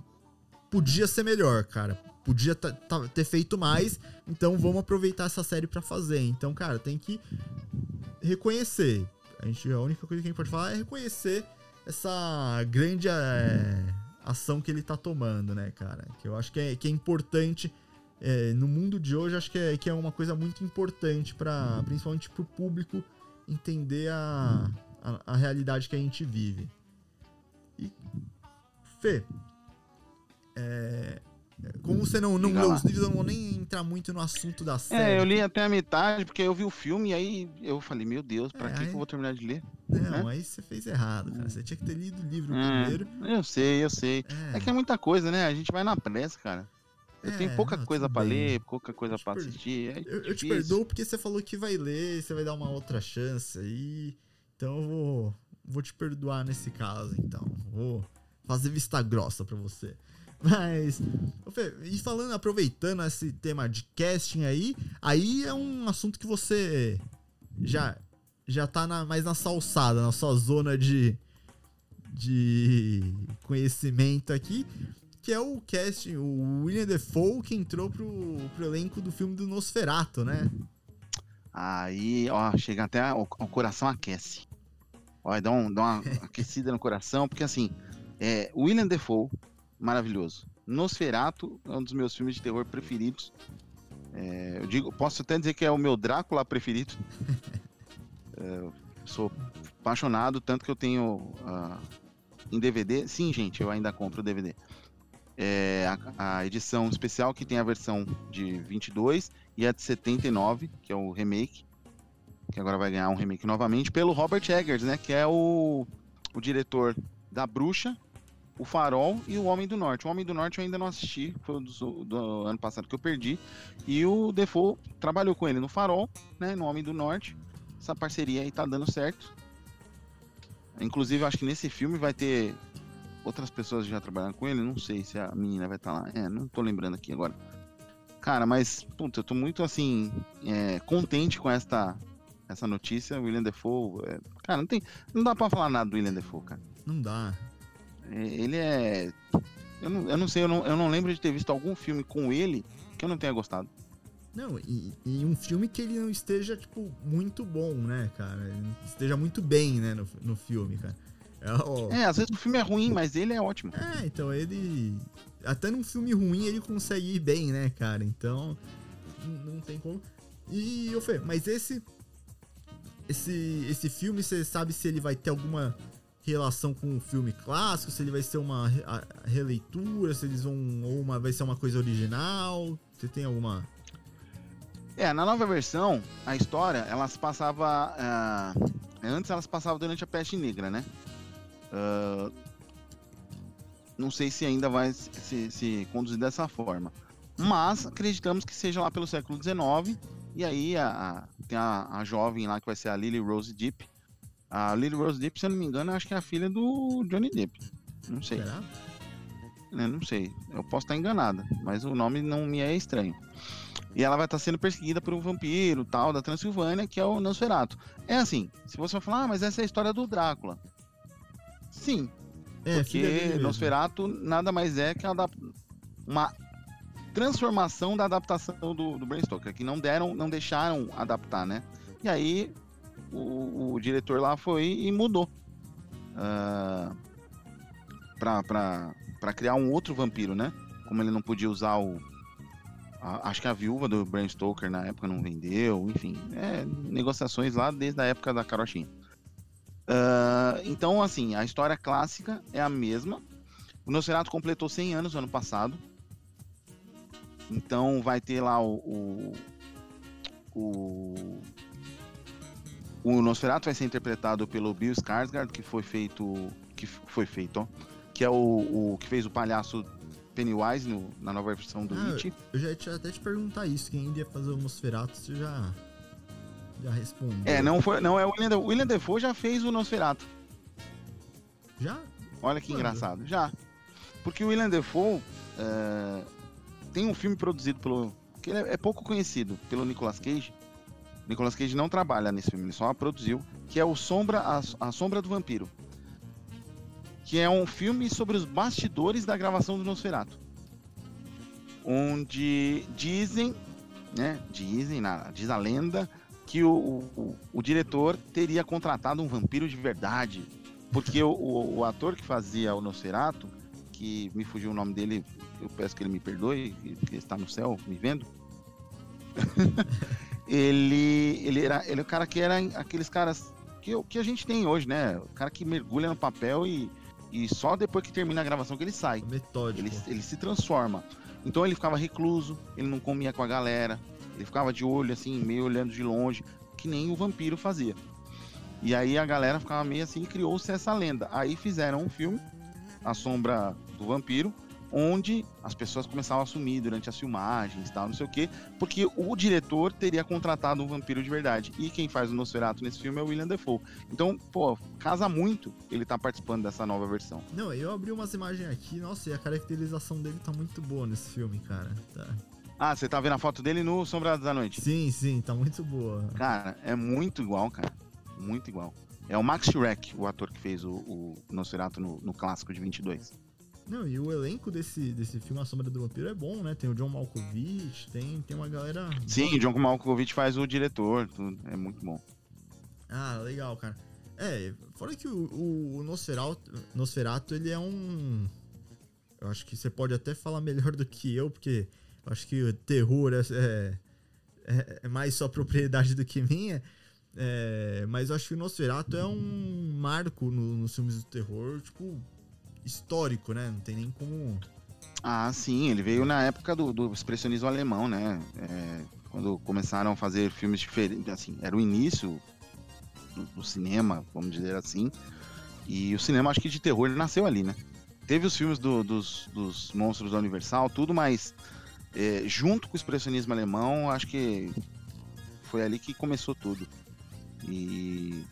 podia ser melhor, cara. Podia ter feito mais, então vamos aproveitar essa série para fazer. Então, cara, tem que reconhecer. A, gente, a única coisa que a gente pode falar é reconhecer essa grande é, ação que ele tá tomando, né, cara? Que eu acho que é, que é importante. É, no mundo de hoje, acho que é, que é uma coisa muito importante, para principalmente pro público entender a, a, a, realidade que a gente vive. E, Fê, é, como você não, não leu os livros, eu não vou nem entrar muito no assunto da série. É, eu li até a metade, porque eu vi o filme e aí eu falei, meu Deus, pra é, que, aí... que eu vou terminar de ler? Não, aí você fez errado, cara. Você tinha que ter lido o livro é, primeiro. Eu sei, eu sei. É. é. que é muita coisa, né? A gente vai na pressa, cara. Eu é, tenho pouca não, coisa para ler, pouca coisa para assistir. É eu, eu, te perdoo porque você falou que vai ler, você vai dar uma outra chance aí. Então eu vou, vou te perdoar nesse caso, então. Vou fazer vista grossa para você. Mas, e falando, aproveitando esse tema de casting aí, aí é um assunto que você já já tá na, mais na salsada, na sua zona de, de conhecimento aqui, que é o casting, o William Defoe que entrou pro, pro elenco do filme do Nosferato, né? Aí, ó, chega até o, o coração aquece. Ó, dá, um, dá uma aquecida no coração, porque assim, é, William Defoe maravilhoso. Nosferatu é um dos meus filmes de terror preferidos. É, eu digo, posso até dizer que é o meu Drácula preferido. é, sou apaixonado, tanto que eu tenho uh, em DVD. Sim, gente, eu ainda compro o DVD. É, a, a, edição especial que tem a versão de 22 e a de 79, que é o remake, que agora vai ganhar um remake novamente, pelo Robert Eggers, né? Que é o, o diretor da Bruxa o Farol e o Homem do Norte. O Homem do Norte eu ainda não assisti, foi do, do ano passado que eu perdi. E o Defoe trabalhou com ele no Farol, né, no Homem do Norte. Essa parceria aí tá dando certo. Inclusive, eu acho que nesse filme vai ter outras pessoas já trabalhando com ele. Não sei se a menina vai estar tá lá. É, não tô lembrando aqui agora. Cara, mas, puta, eu tô muito, assim, é, contente com esta essa notícia. William Defoe. É, cara, não tem. Não dá pra falar nada do William Defoe, cara. Não dá. É, ele é. Eu não, eu não sei, eu não, eu não lembro de ter visto algum filme com ele que eu não tenha gostado. Não, e, e um filme que ele não esteja, tipo, muito bom, né, cara? Esteja muito bem, né, no, no filme, cara. É, ó... é, às vezes o filme é ruim, mas ele é ótimo. É, então ele. Até num filme ruim ele consegue ir bem, né, cara? Então. Não tem como. E, ô Fê, mas esse. Esse, esse filme, você sabe se ele vai ter alguma relação com o filme clássico, se ele vai ser uma releitura, se eles vão. ou uma, vai ser uma coisa original? Você tem alguma. É, na nova versão, a história, elas passava. Uh, antes elas passavam durante a peste negra, né? Uh, não sei se ainda vai se, se, conduzir dessa forma. Mas acreditamos que seja lá pelo século XIX. E aí a, tem a, a, jovem lá que vai ser a Lily Rose Deep. A Lily Rose Deep, se eu não me engano, acho que é a filha do Johnny Depp. Não sei. Será? É, não sei. Eu posso estar enganada, mas o nome não me é estranho. E ela vai estar sendo perseguida por um vampiro tal da Transilvânia, que é o Nosferatu. É assim, se você falar, ah, mas essa é a história do Drácula. Sim. É, porque Nosferatu nada mais é que uma transformação da adaptação do, do Bram Stoker, que não deram, não deixaram adaptar, né? E aí o, o diretor lá foi e mudou. Uh, pra, pra criar um outro vampiro, né? Como ele não podia usar o. A, acho que a viúva do Bram Stoker na época não vendeu, enfim. É, negociações lá desde a época da carochinha. Uh, então, assim, a história clássica é a mesma. O Nosferatu completou 100 anos no ano passado. Então vai ter lá o, o, o, o Nosferatu vai ser interpretado pelo Bill Skarsgård, que foi feito, que foi feito, ó, que é o, o que fez o palhaço Pennywise no, na nova versão do ah, It. Eu já ia até te perguntar isso, quem ainda ia fazer o Nosferatu, você já já respondeu. É, não, foi, não é o William, William Defoe já fez o Nosferatu. Já? Olha que engraçado, já. Porque o William Defoe é, tem um filme produzido pelo. que é, é, pouco conhecido, pelo Nicolas Cage. Nicolas Cage não trabalha nesse filme, ele só produziu, que é o Sombra, a, a Sombra do Vampiro. Que é um filme sobre os bastidores da gravação do Nosferatu. Onde dizem, né? Dizem, na, diz a lenda, que o, o, o, diretor teria contratado um vampiro de verdade. Porque o, o, ator que fazia o Nosferatu, que me fugiu o nome dele, eu peço que ele me perdoe, que está no céu me vendo. ele, ele era ele é o cara que era aqueles caras que, que a gente tem hoje, né? O cara que mergulha no papel e, e só depois que termina a gravação que ele sai. Metódico. Ele, ele se transforma. Então ele ficava recluso, ele não comia com a galera, ele ficava de olho, assim, meio olhando de longe, que nem o vampiro fazia. E aí a galera ficava meio assim e criou-se essa lenda. Aí fizeram um filme, A Sombra do Vampiro, onde as pessoas começavam a sumir durante as filmagens tal, não sei o quê, porque o diretor teria contratado um vampiro de verdade. E quem faz o Nosferatu nesse filme é o William Defoe. Então, pô, casa muito ele tá participando dessa nova versão. Não, eu abri umas imagens aqui, nossa, e a caracterização dele tá muito boa nesse filme, cara. Tá. Ah, você tá vendo a foto dele no Sombra da Noite? Sim, sim, tá muito boa. Cara, é muito igual, cara. Muito igual. É o Max Shrek, o ator que fez o, o Nosferatu no, no clássico de 22. Não, e o elenco desse, desse filme A Sombra do Vampiro é bom, né? Tem o John Malkovich, tem, tem uma galera. Sim, o John Malkovich faz o diretor, tudo. é muito bom. Ah, legal, cara. É, fora que o, o, o Nosferatu, Nosferatu, ele é um. Eu acho que você pode até falar melhor do que eu, porque eu acho que o terror é, é, é, é mais só propriedade do que minha. É, mas eu acho que o Nosferatu é um marco no, nos filmes do terror, tipo, histórico, né? Não tem nem como. Ah, sim, ele veio na época do, do expressionismo alemão, né? É, quando começaram a fazer filmes diferentes, assim, era o início do, do, cinema, vamos dizer assim. E o cinema, acho que de terror, ele nasceu ali, né? Teve os filmes do, dos, dos monstros da Universal, tudo, mas é, junto com o expressionismo alemão, acho que foi ali que começou tudo. E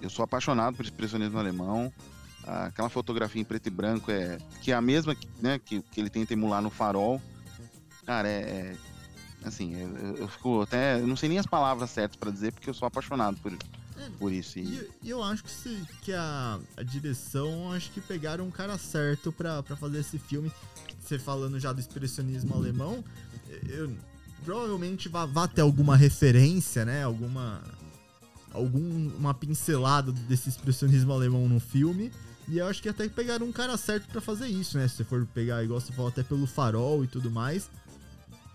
eu sou apaixonado por expressionismo alemão aquela fotografia em preto e branco é que é a mesma né, que, que ele tenta emular no farol. Cara, é, é assim, eu, eu, fico até, eu não sei nem as palavras certas para dizer porque eu sou apaixonado por, é, por isso. E, e eu acho que, se, que a, a direção, acho que pegaram um cara certo para fazer esse filme. Você falando já do expressionismo alemão, eu provavelmente vai, vai ter alguma referência, né? Alguma. Alguma pincelada desse expressionismo alemão no filme. E eu acho que até pegaram um cara certo para fazer isso, né? Se você for pegar, igual você falou, até pelo farol e tudo mais.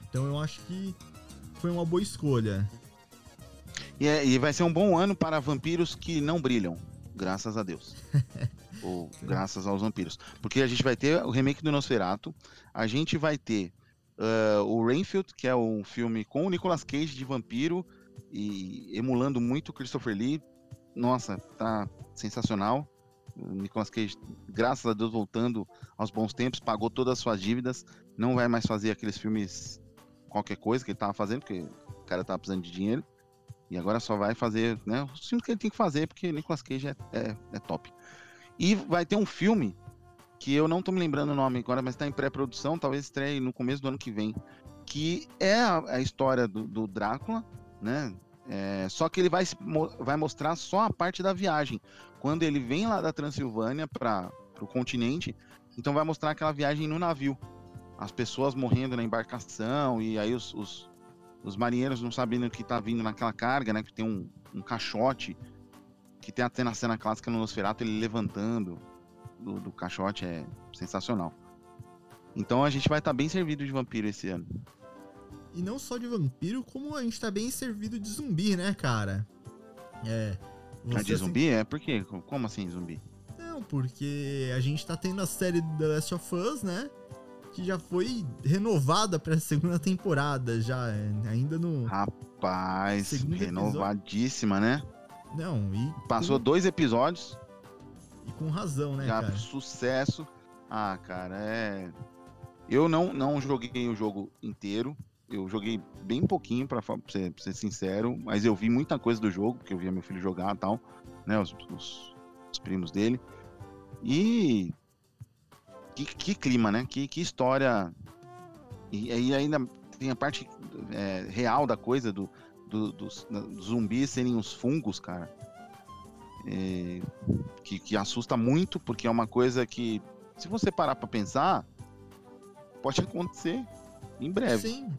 Então eu acho que foi uma boa escolha. E, é, e vai ser um bom ano para vampiros que não brilham, graças a Deus. Ou graças aos vampiros. Porque a gente vai ter o remake do Nosferatu, a gente vai ter uh, o Rainfield, que é um filme com o Nicolas Cage de vampiro e emulando muito o Christopher Lee. Nossa, tá sensacional. O Nicolas Cage, graças a Deus, voltando aos bons tempos, pagou todas as suas dívidas, não vai mais fazer aqueles filmes qualquer coisa que ele tava fazendo, porque o cara tava precisando de dinheiro. E agora só vai fazer, né? Filmes que ele tem que fazer, porque Nicolas Cage é, é, é top. E vai ter um filme que eu não tô me lembrando o nome agora, mas tá em pré-produção, talvez estreie no começo do ano que vem. Que é a, a história do, do, Drácula, né? É, só que ele vai, vai mostrar só a parte da viagem. Quando ele vem lá da Transilvânia para o continente, então vai mostrar aquela viagem no navio. As pessoas morrendo na embarcação, e aí os, os os marinheiros não sabendo que tá vindo naquela carga, né? Que tem um, um caixote, que tem até na cena clássica no Nosferatu, ele levantando do, do caixote, é sensacional. Então a gente vai estar tá bem servido de vampiro esse ano. E não só de vampiro, como a gente tá bem servido de zumbi, né, cara? É. Você, de zumbi? Assim... É, por quê? Como assim zumbi? Não, porque a gente tá tendo a série The Last of Us, né? que já foi renovada para a segunda temporada, já é, ainda no. Rapaz, renovadíssima, episódio. né? Não, e. Passou com... dois episódios. E com razão, né, já cara? Sucesso. Ah, cara, é. Eu não, não joguei o jogo inteiro. Eu joguei bem pouquinho, para ser, ser, sincero, mas eu vi muita coisa do jogo, porque eu via meu filho jogar e tal, né? Os, os, os primos dele. E que, que clima, né? Que, que história. E aí ainda tem a parte é, real da coisa do, do, dos, zumbis serem os fungos, cara. É, que, que assusta muito, porque é uma coisa que, se você parar para pensar, pode acontecer em breve. Sim.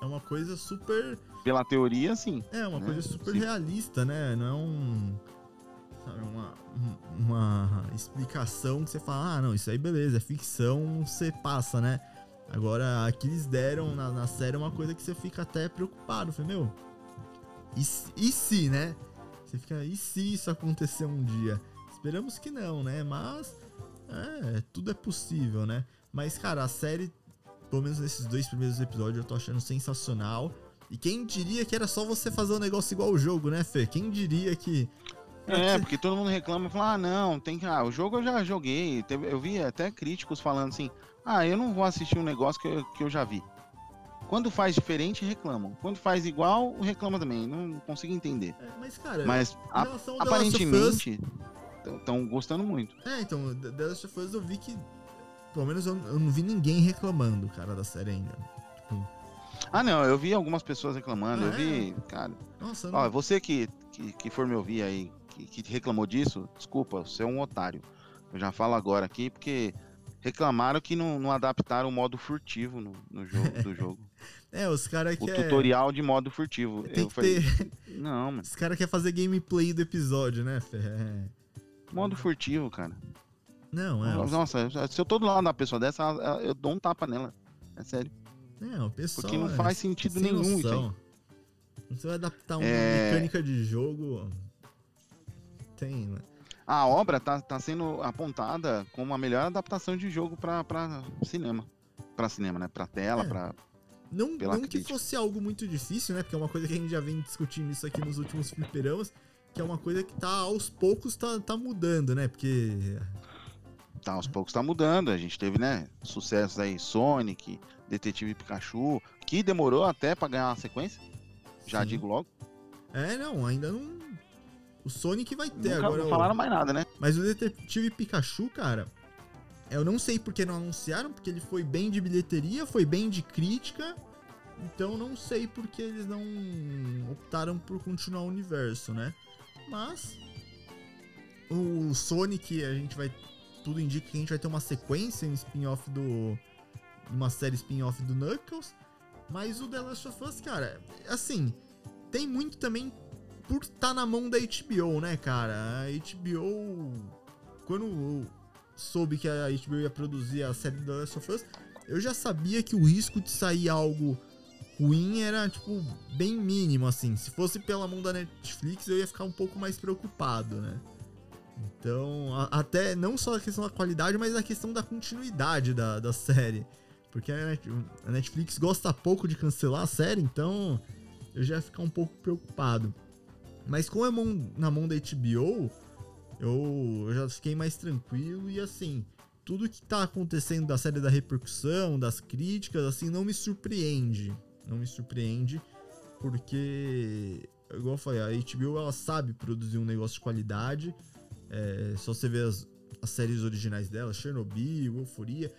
É uma coisa super. Pela teoria, sim. É, uma né? coisa super sim. realista, né? Não é um sabe? Uma, uma explicação que você fala, ah, não, isso aí beleza, é ficção, você passa, né? Agora, aqui eles deram na, na série uma coisa que você fica até preocupado. Falei, meu, e, e se, né? Você fica, e se isso acontecer um dia? Esperamos que não, né? Mas, é, tudo é possível, né? Mas, cara, a série, pelo menos nesses dois primeiros episódios, eu tô achando sensacional. E quem diria que era só você fazer um negócio igual o jogo, né, Fê? Quem diria que é, porque todo mundo reclama e fala, ah, não, tem que. Ah, o jogo eu já joguei. Eu vi até críticos falando assim, ah, eu não vou assistir um negócio que eu, que eu já vi. Quando faz diferente, reclamam. Quando faz igual, reclama também. Não consigo entender. É, mas, cara, mas a, aparentemente estão gostando muito. É, então, The Last of Us eu vi que. Pelo menos eu, eu não vi ninguém reclamando, cara, da série ainda. Tipo, ah, não, eu vi algumas pessoas reclamando. Ah, eu vi, é? cara. Nossa, não... Ó, você que, que, que for me ouvir aí, que, que reclamou disso, desculpa, você é um otário. Eu já falo agora aqui, porque reclamaram que não, não adaptaram o modo furtivo no, no jogo do jogo. É, os caras O tutorial de modo furtivo. Tem eu falei, ter... não, mano. Os caras querem fazer gameplay do episódio, né, Fê? É... Modo furtivo, cara. Não, é. Nossa, se eu tô do lado da pessoa dessa, eu dou um tapa nela. É sério. Não, pessoal. Porque não faz é sentido nenhum, gente. Você vai adaptar uma é... mecânica de jogo tem, né? A obra tá, tá sendo apontada como a melhor adaptação de jogo para cinema. para cinema, né? Pra tela, é. pra. Não, não que fosse algo muito difícil, né? Porque é uma coisa que a gente já vem discutindo isso aqui nos últimos fliperamas, que é uma coisa que tá aos poucos tá, tá mudando, né? Porque. Tá, aos poucos tá mudando. A gente teve, né? Sucessos aí, Sonic, Detetive Pikachu, que demorou até pra ganhar uma sequência. Já Sim. digo logo. É, não, ainda não, o Sonic vai ter Nunca agora. Não falaram mais nada, né? Mas o Detetive Pikachu, cara, eu não sei porque não anunciaram, porque ele foi bem de bilheteria, foi bem de crítica. Então não sei porque eles não optaram por continuar o universo, né? Mas o Sonic, a gente vai tudo indica que a gente vai ter uma sequência em spin-off do uma série spin-off do Knuckles. Mas o The Last of Us, cara, assim, tem muito também por estar tá na mão da HBO, né, cara? A HBO. Quando eu soube que a HBO ia produzir a série The Last of Us, eu já sabia que o risco de sair algo ruim era, tipo, bem mínimo, assim. Se fosse pela mão da Netflix, eu ia ficar um pouco mais preocupado, né? Então, a, até não só a questão da qualidade, mas a questão da continuidade da, da série. Porque a Netflix gosta pouco de cancelar a série, então eu já ia ficar um pouco preocupado. Mas como é mão, na mão da HBO, eu, eu já fiquei mais tranquilo e assim, tudo que tá acontecendo da série da repercussão, das críticas, assim, não me surpreende. Não me surpreende, porque, igual eu falei, a HBO ela sabe produzir um negócio de qualidade. É, só você ver as, as séries originais dela, Chernobyl, Euforia,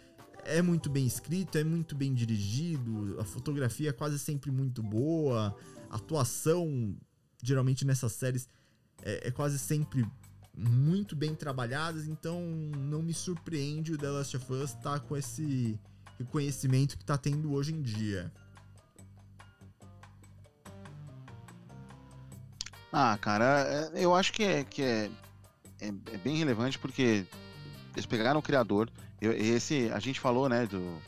é muito bem escrito, é muito bem dirigido, a fotografia é quase sempre muito boa, a atuação, geralmente nessas séries, é, é quase sempre muito bem trabalhadas, então não me surpreende o The Last of Us estar tá com esse reconhecimento que está tendo hoje em dia. Ah, cara, é, eu acho que é, que é, é, é bem relevante porque eles pegaram o criador. Eu, esse, a gente falou, né, do,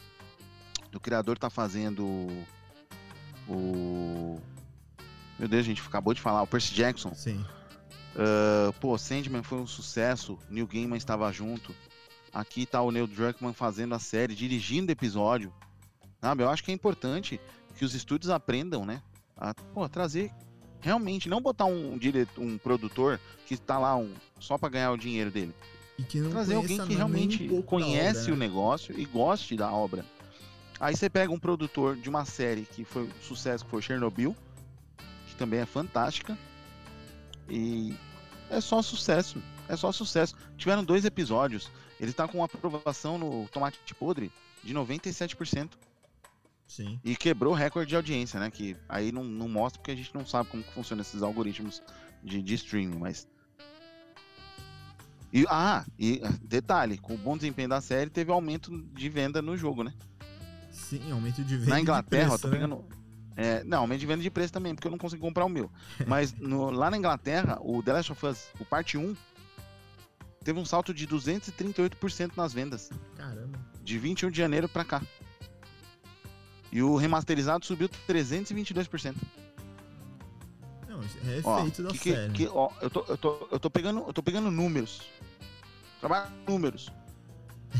do criador tá fazendo o. Meu Deus, a gente acabou de falar, o Percy Jackson. Sim. Uh, pô, Sandman foi um sucesso, Neil Gaiman estava junto. Aqui tá o Neil Druckmann fazendo a série, dirigindo episódio. Sabe? Eu acho que é importante que os estúdios aprendam, né? A pô, trazer realmente, não botar um, diretor, um produtor que está lá um, só para ganhar o dinheiro dele. trazer alguém que realmente um conhece obra, o né? negócio e goste da obra. Aí você pega um produtor de uma série que foi um sucesso, que foi Chernobyl, que também é fantástica e é só sucesso. É só sucesso. Tiveram dois episódios. Ele tá com aprovação no Tomate Podre de 97%. Sim. E quebrou o recorde de audiência, né? Que aí não, não mostra porque a gente não sabe como funcionam esses algoritmos de, de streaming, mas. E, ah, e detalhe, com o bom desempenho da série, teve aumento de venda no jogo, né? Sim, aumento de venda. Na Inglaterra, preço, ó, tô né? pegando. É, não, aumento de venda de preço também, porque eu não consigo comprar o meu. Mas no, lá na Inglaterra, o The Last of Us, o parte 1, teve um salto de 238% nas vendas. Caramba. De 21 de janeiro pra cá. E o remasterizado subiu 322%. Não, é efeito ó, da que, série. Que, ó, eu, tô, eu, tô, eu, tô pegando, eu tô pegando números. Trabalho números.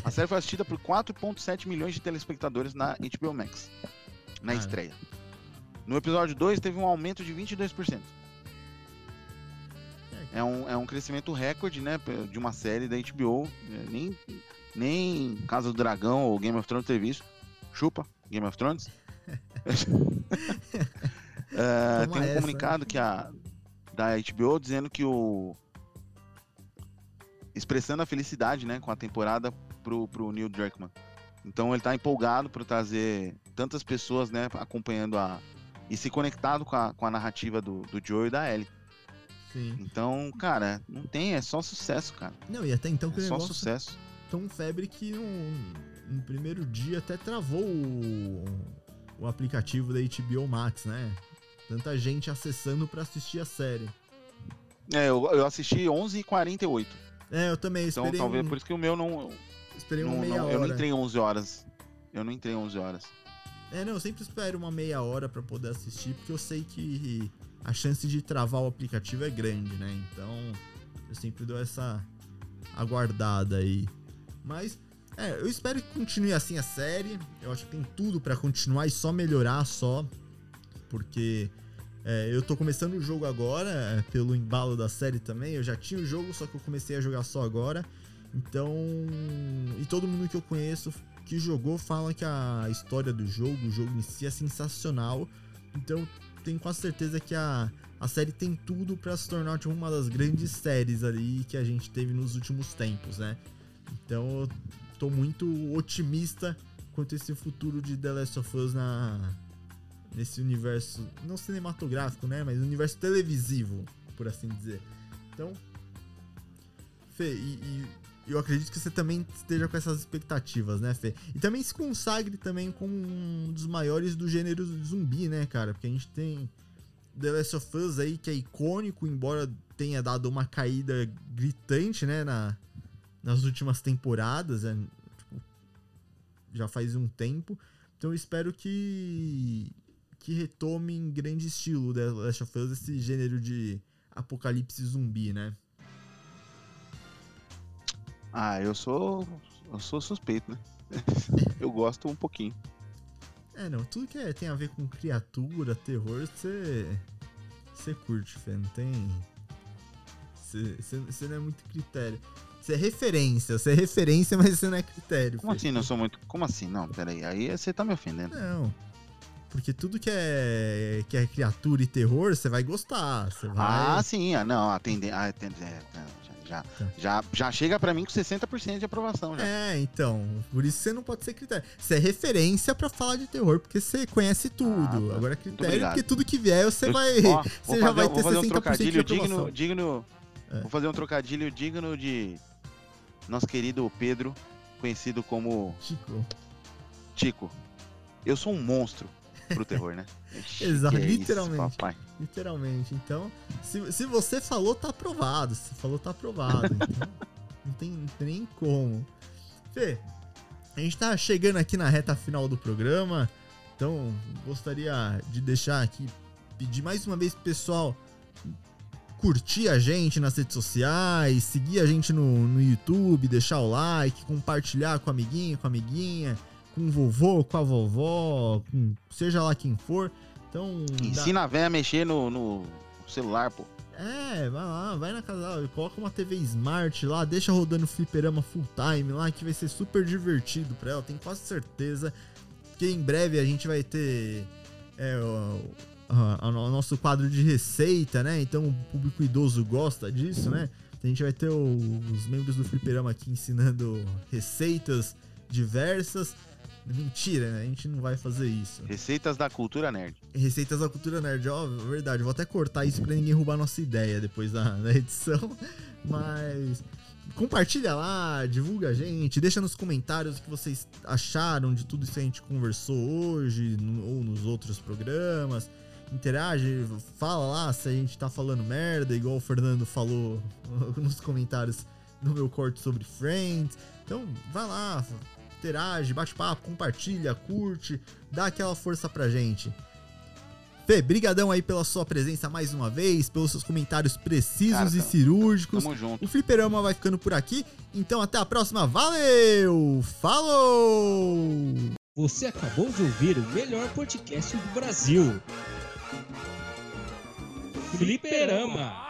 A série foi assistida por 4,7 milhões de telespectadores na HBO Max. Na estreia. No episódio 2 teve um aumento de 22%. É, é um, é um crescimento recorde, né? De uma série da HBO. É, nem, nem Casa do Dragão ou Game of Thrones teve isso. Chupa, Game of Thrones. uh, tem um essa, comunicado né? que a, da HBO dizendo que o. Expressando a felicidade, né, com a temporada pro, pro Neil Druckmann. Então ele tá empolgado por trazer tantas pessoas, né, acompanhando a, e se conectado com a, com a narrativa do, do Joe e da Ellie. Sim. Então, cara, não tem, é só sucesso, cara. Não, e até então que é só sucesso. Tão febre que no, no primeiro dia até travou o, o aplicativo da HBO Max, né? Tanta gente acessando para assistir a série. É, eu, eu assisti 11h48. É, eu também então, esperei. Então, talvez um... por isso que o meu não. Esperei uma não, meia não, hora. Eu não entrei 11 horas. Eu não entrei 11 horas. É, não, eu sempre espero uma meia hora para poder assistir, porque eu sei que a chance de travar o aplicativo é grande, né? Então, eu sempre dou essa aguardada aí. Mas, é, eu espero que continue assim a série. Eu acho que tem tudo para continuar e só melhorar só. Porque é, eu tô começando o jogo agora, é, pelo embalo da série também. Eu já tinha o jogo, só que eu comecei a jogar só agora. Então. E todo mundo que eu conheço que jogou fala que a história do jogo, o jogo em si é sensacional. Então tenho quase certeza que a, a série tem tudo para se tornar tipo, uma das grandes séries ali que a gente teve nos últimos tempos, né? Então eu tô muito otimista quanto a esse futuro de The Last of Us na, nesse universo, não cinematográfico, né? Mas universo televisivo, por assim dizer. Então, Fê, e, e eu acredito que você também esteja com essas expectativas, né, Fê? E também se consagre também como um dos maiores do gênero zumbi, né, cara? Porque a gente tem The Last of Us aí, que é icônico, embora tenha dado uma caída gritante, né, na, nas últimas temporadas, né? Tipo, já faz um tempo. Então eu espero que que retome em grande estilo The Last of Us esse gênero de apocalipse zumbi, né? Ah, eu sou. Eu sou suspeito, né? eu gosto um pouquinho. É, não, tudo que é, tem a ver com criatura, terror, você. Você curte, Fê, não tem. Você não é muito critério. Você é referência, você é referência, mas você não é critério. Como Fê. assim? Não sou muito. Como assim? Não, peraí. Aí você tá me ofendendo. Não. Porque tudo que é, que é criatura e terror, você vai gostar. Você vai... Ah, sim. Ah, não, atender. Ah, atender é, já, tá. já, já chega para mim com 60% de aprovação. Já. É, então. Por isso você não pode ser critério. Você é referência para falar de terror, porque você conhece tudo. Ah, tá. Agora, critério, porque tudo que vier você Eu, vai. Ó, você já vai ter vou fazer 60% um trocadilho de digno, digno é. Vou fazer um trocadilho digno de nosso querido Pedro, conhecido como. Chico. Chico. Eu sou um monstro pro terror, né? Exato, literalmente. Isso, literalmente. Então, se, se você falou, tá aprovado. Se falou, tá aprovado. Então, não, tem, não tem nem como. Fê, a gente tá chegando aqui na reta final do programa. Então, gostaria de deixar aqui, pedir mais uma vez pro pessoal curtir a gente nas redes sociais, seguir a gente no, no YouTube, deixar o like, compartilhar com o amiguinho, com a amiguinha com o vovô, com a vovó, com seja lá quem for. Então. Ensina dá... a véia a mexer no, no celular, pô. É, vai lá, vai na casa, coloca uma TV Smart lá, deixa rodando fliperama full time lá, que vai ser super divertido pra ela, tenho quase certeza que em breve a gente vai ter é, o, o, o, nosso quadro de receita, né? Então o público idoso gosta disso, né? A gente vai ter os membros do fliperama aqui ensinando receitas diversas. Mentira, né? A gente não vai fazer isso. Receitas da cultura nerd. Receitas da cultura nerd, ó, verdade. Vou até cortar isso pra ninguém roubar nossa ideia depois da, da edição. Mas compartilha lá, divulga a gente, deixa nos comentários o que vocês acharam de tudo isso que a gente conversou hoje no, ou nos outros programas. Interage, fala lá se a gente tá falando merda, igual o Fernando falou nos comentários no meu corte sobre Friends. Então, vai lá, interage, bate papo, compartilha, curte, dá aquela força pra gente. Fê, brigadão aí pela sua presença mais uma vez, pelos seus comentários precisos Cara, e cirúrgicos. Tamo junto. O Fliperama vai ficando por aqui, então até a próxima. Valeu! Falou! Você acabou de ouvir o melhor podcast do Brasil. Fliperama.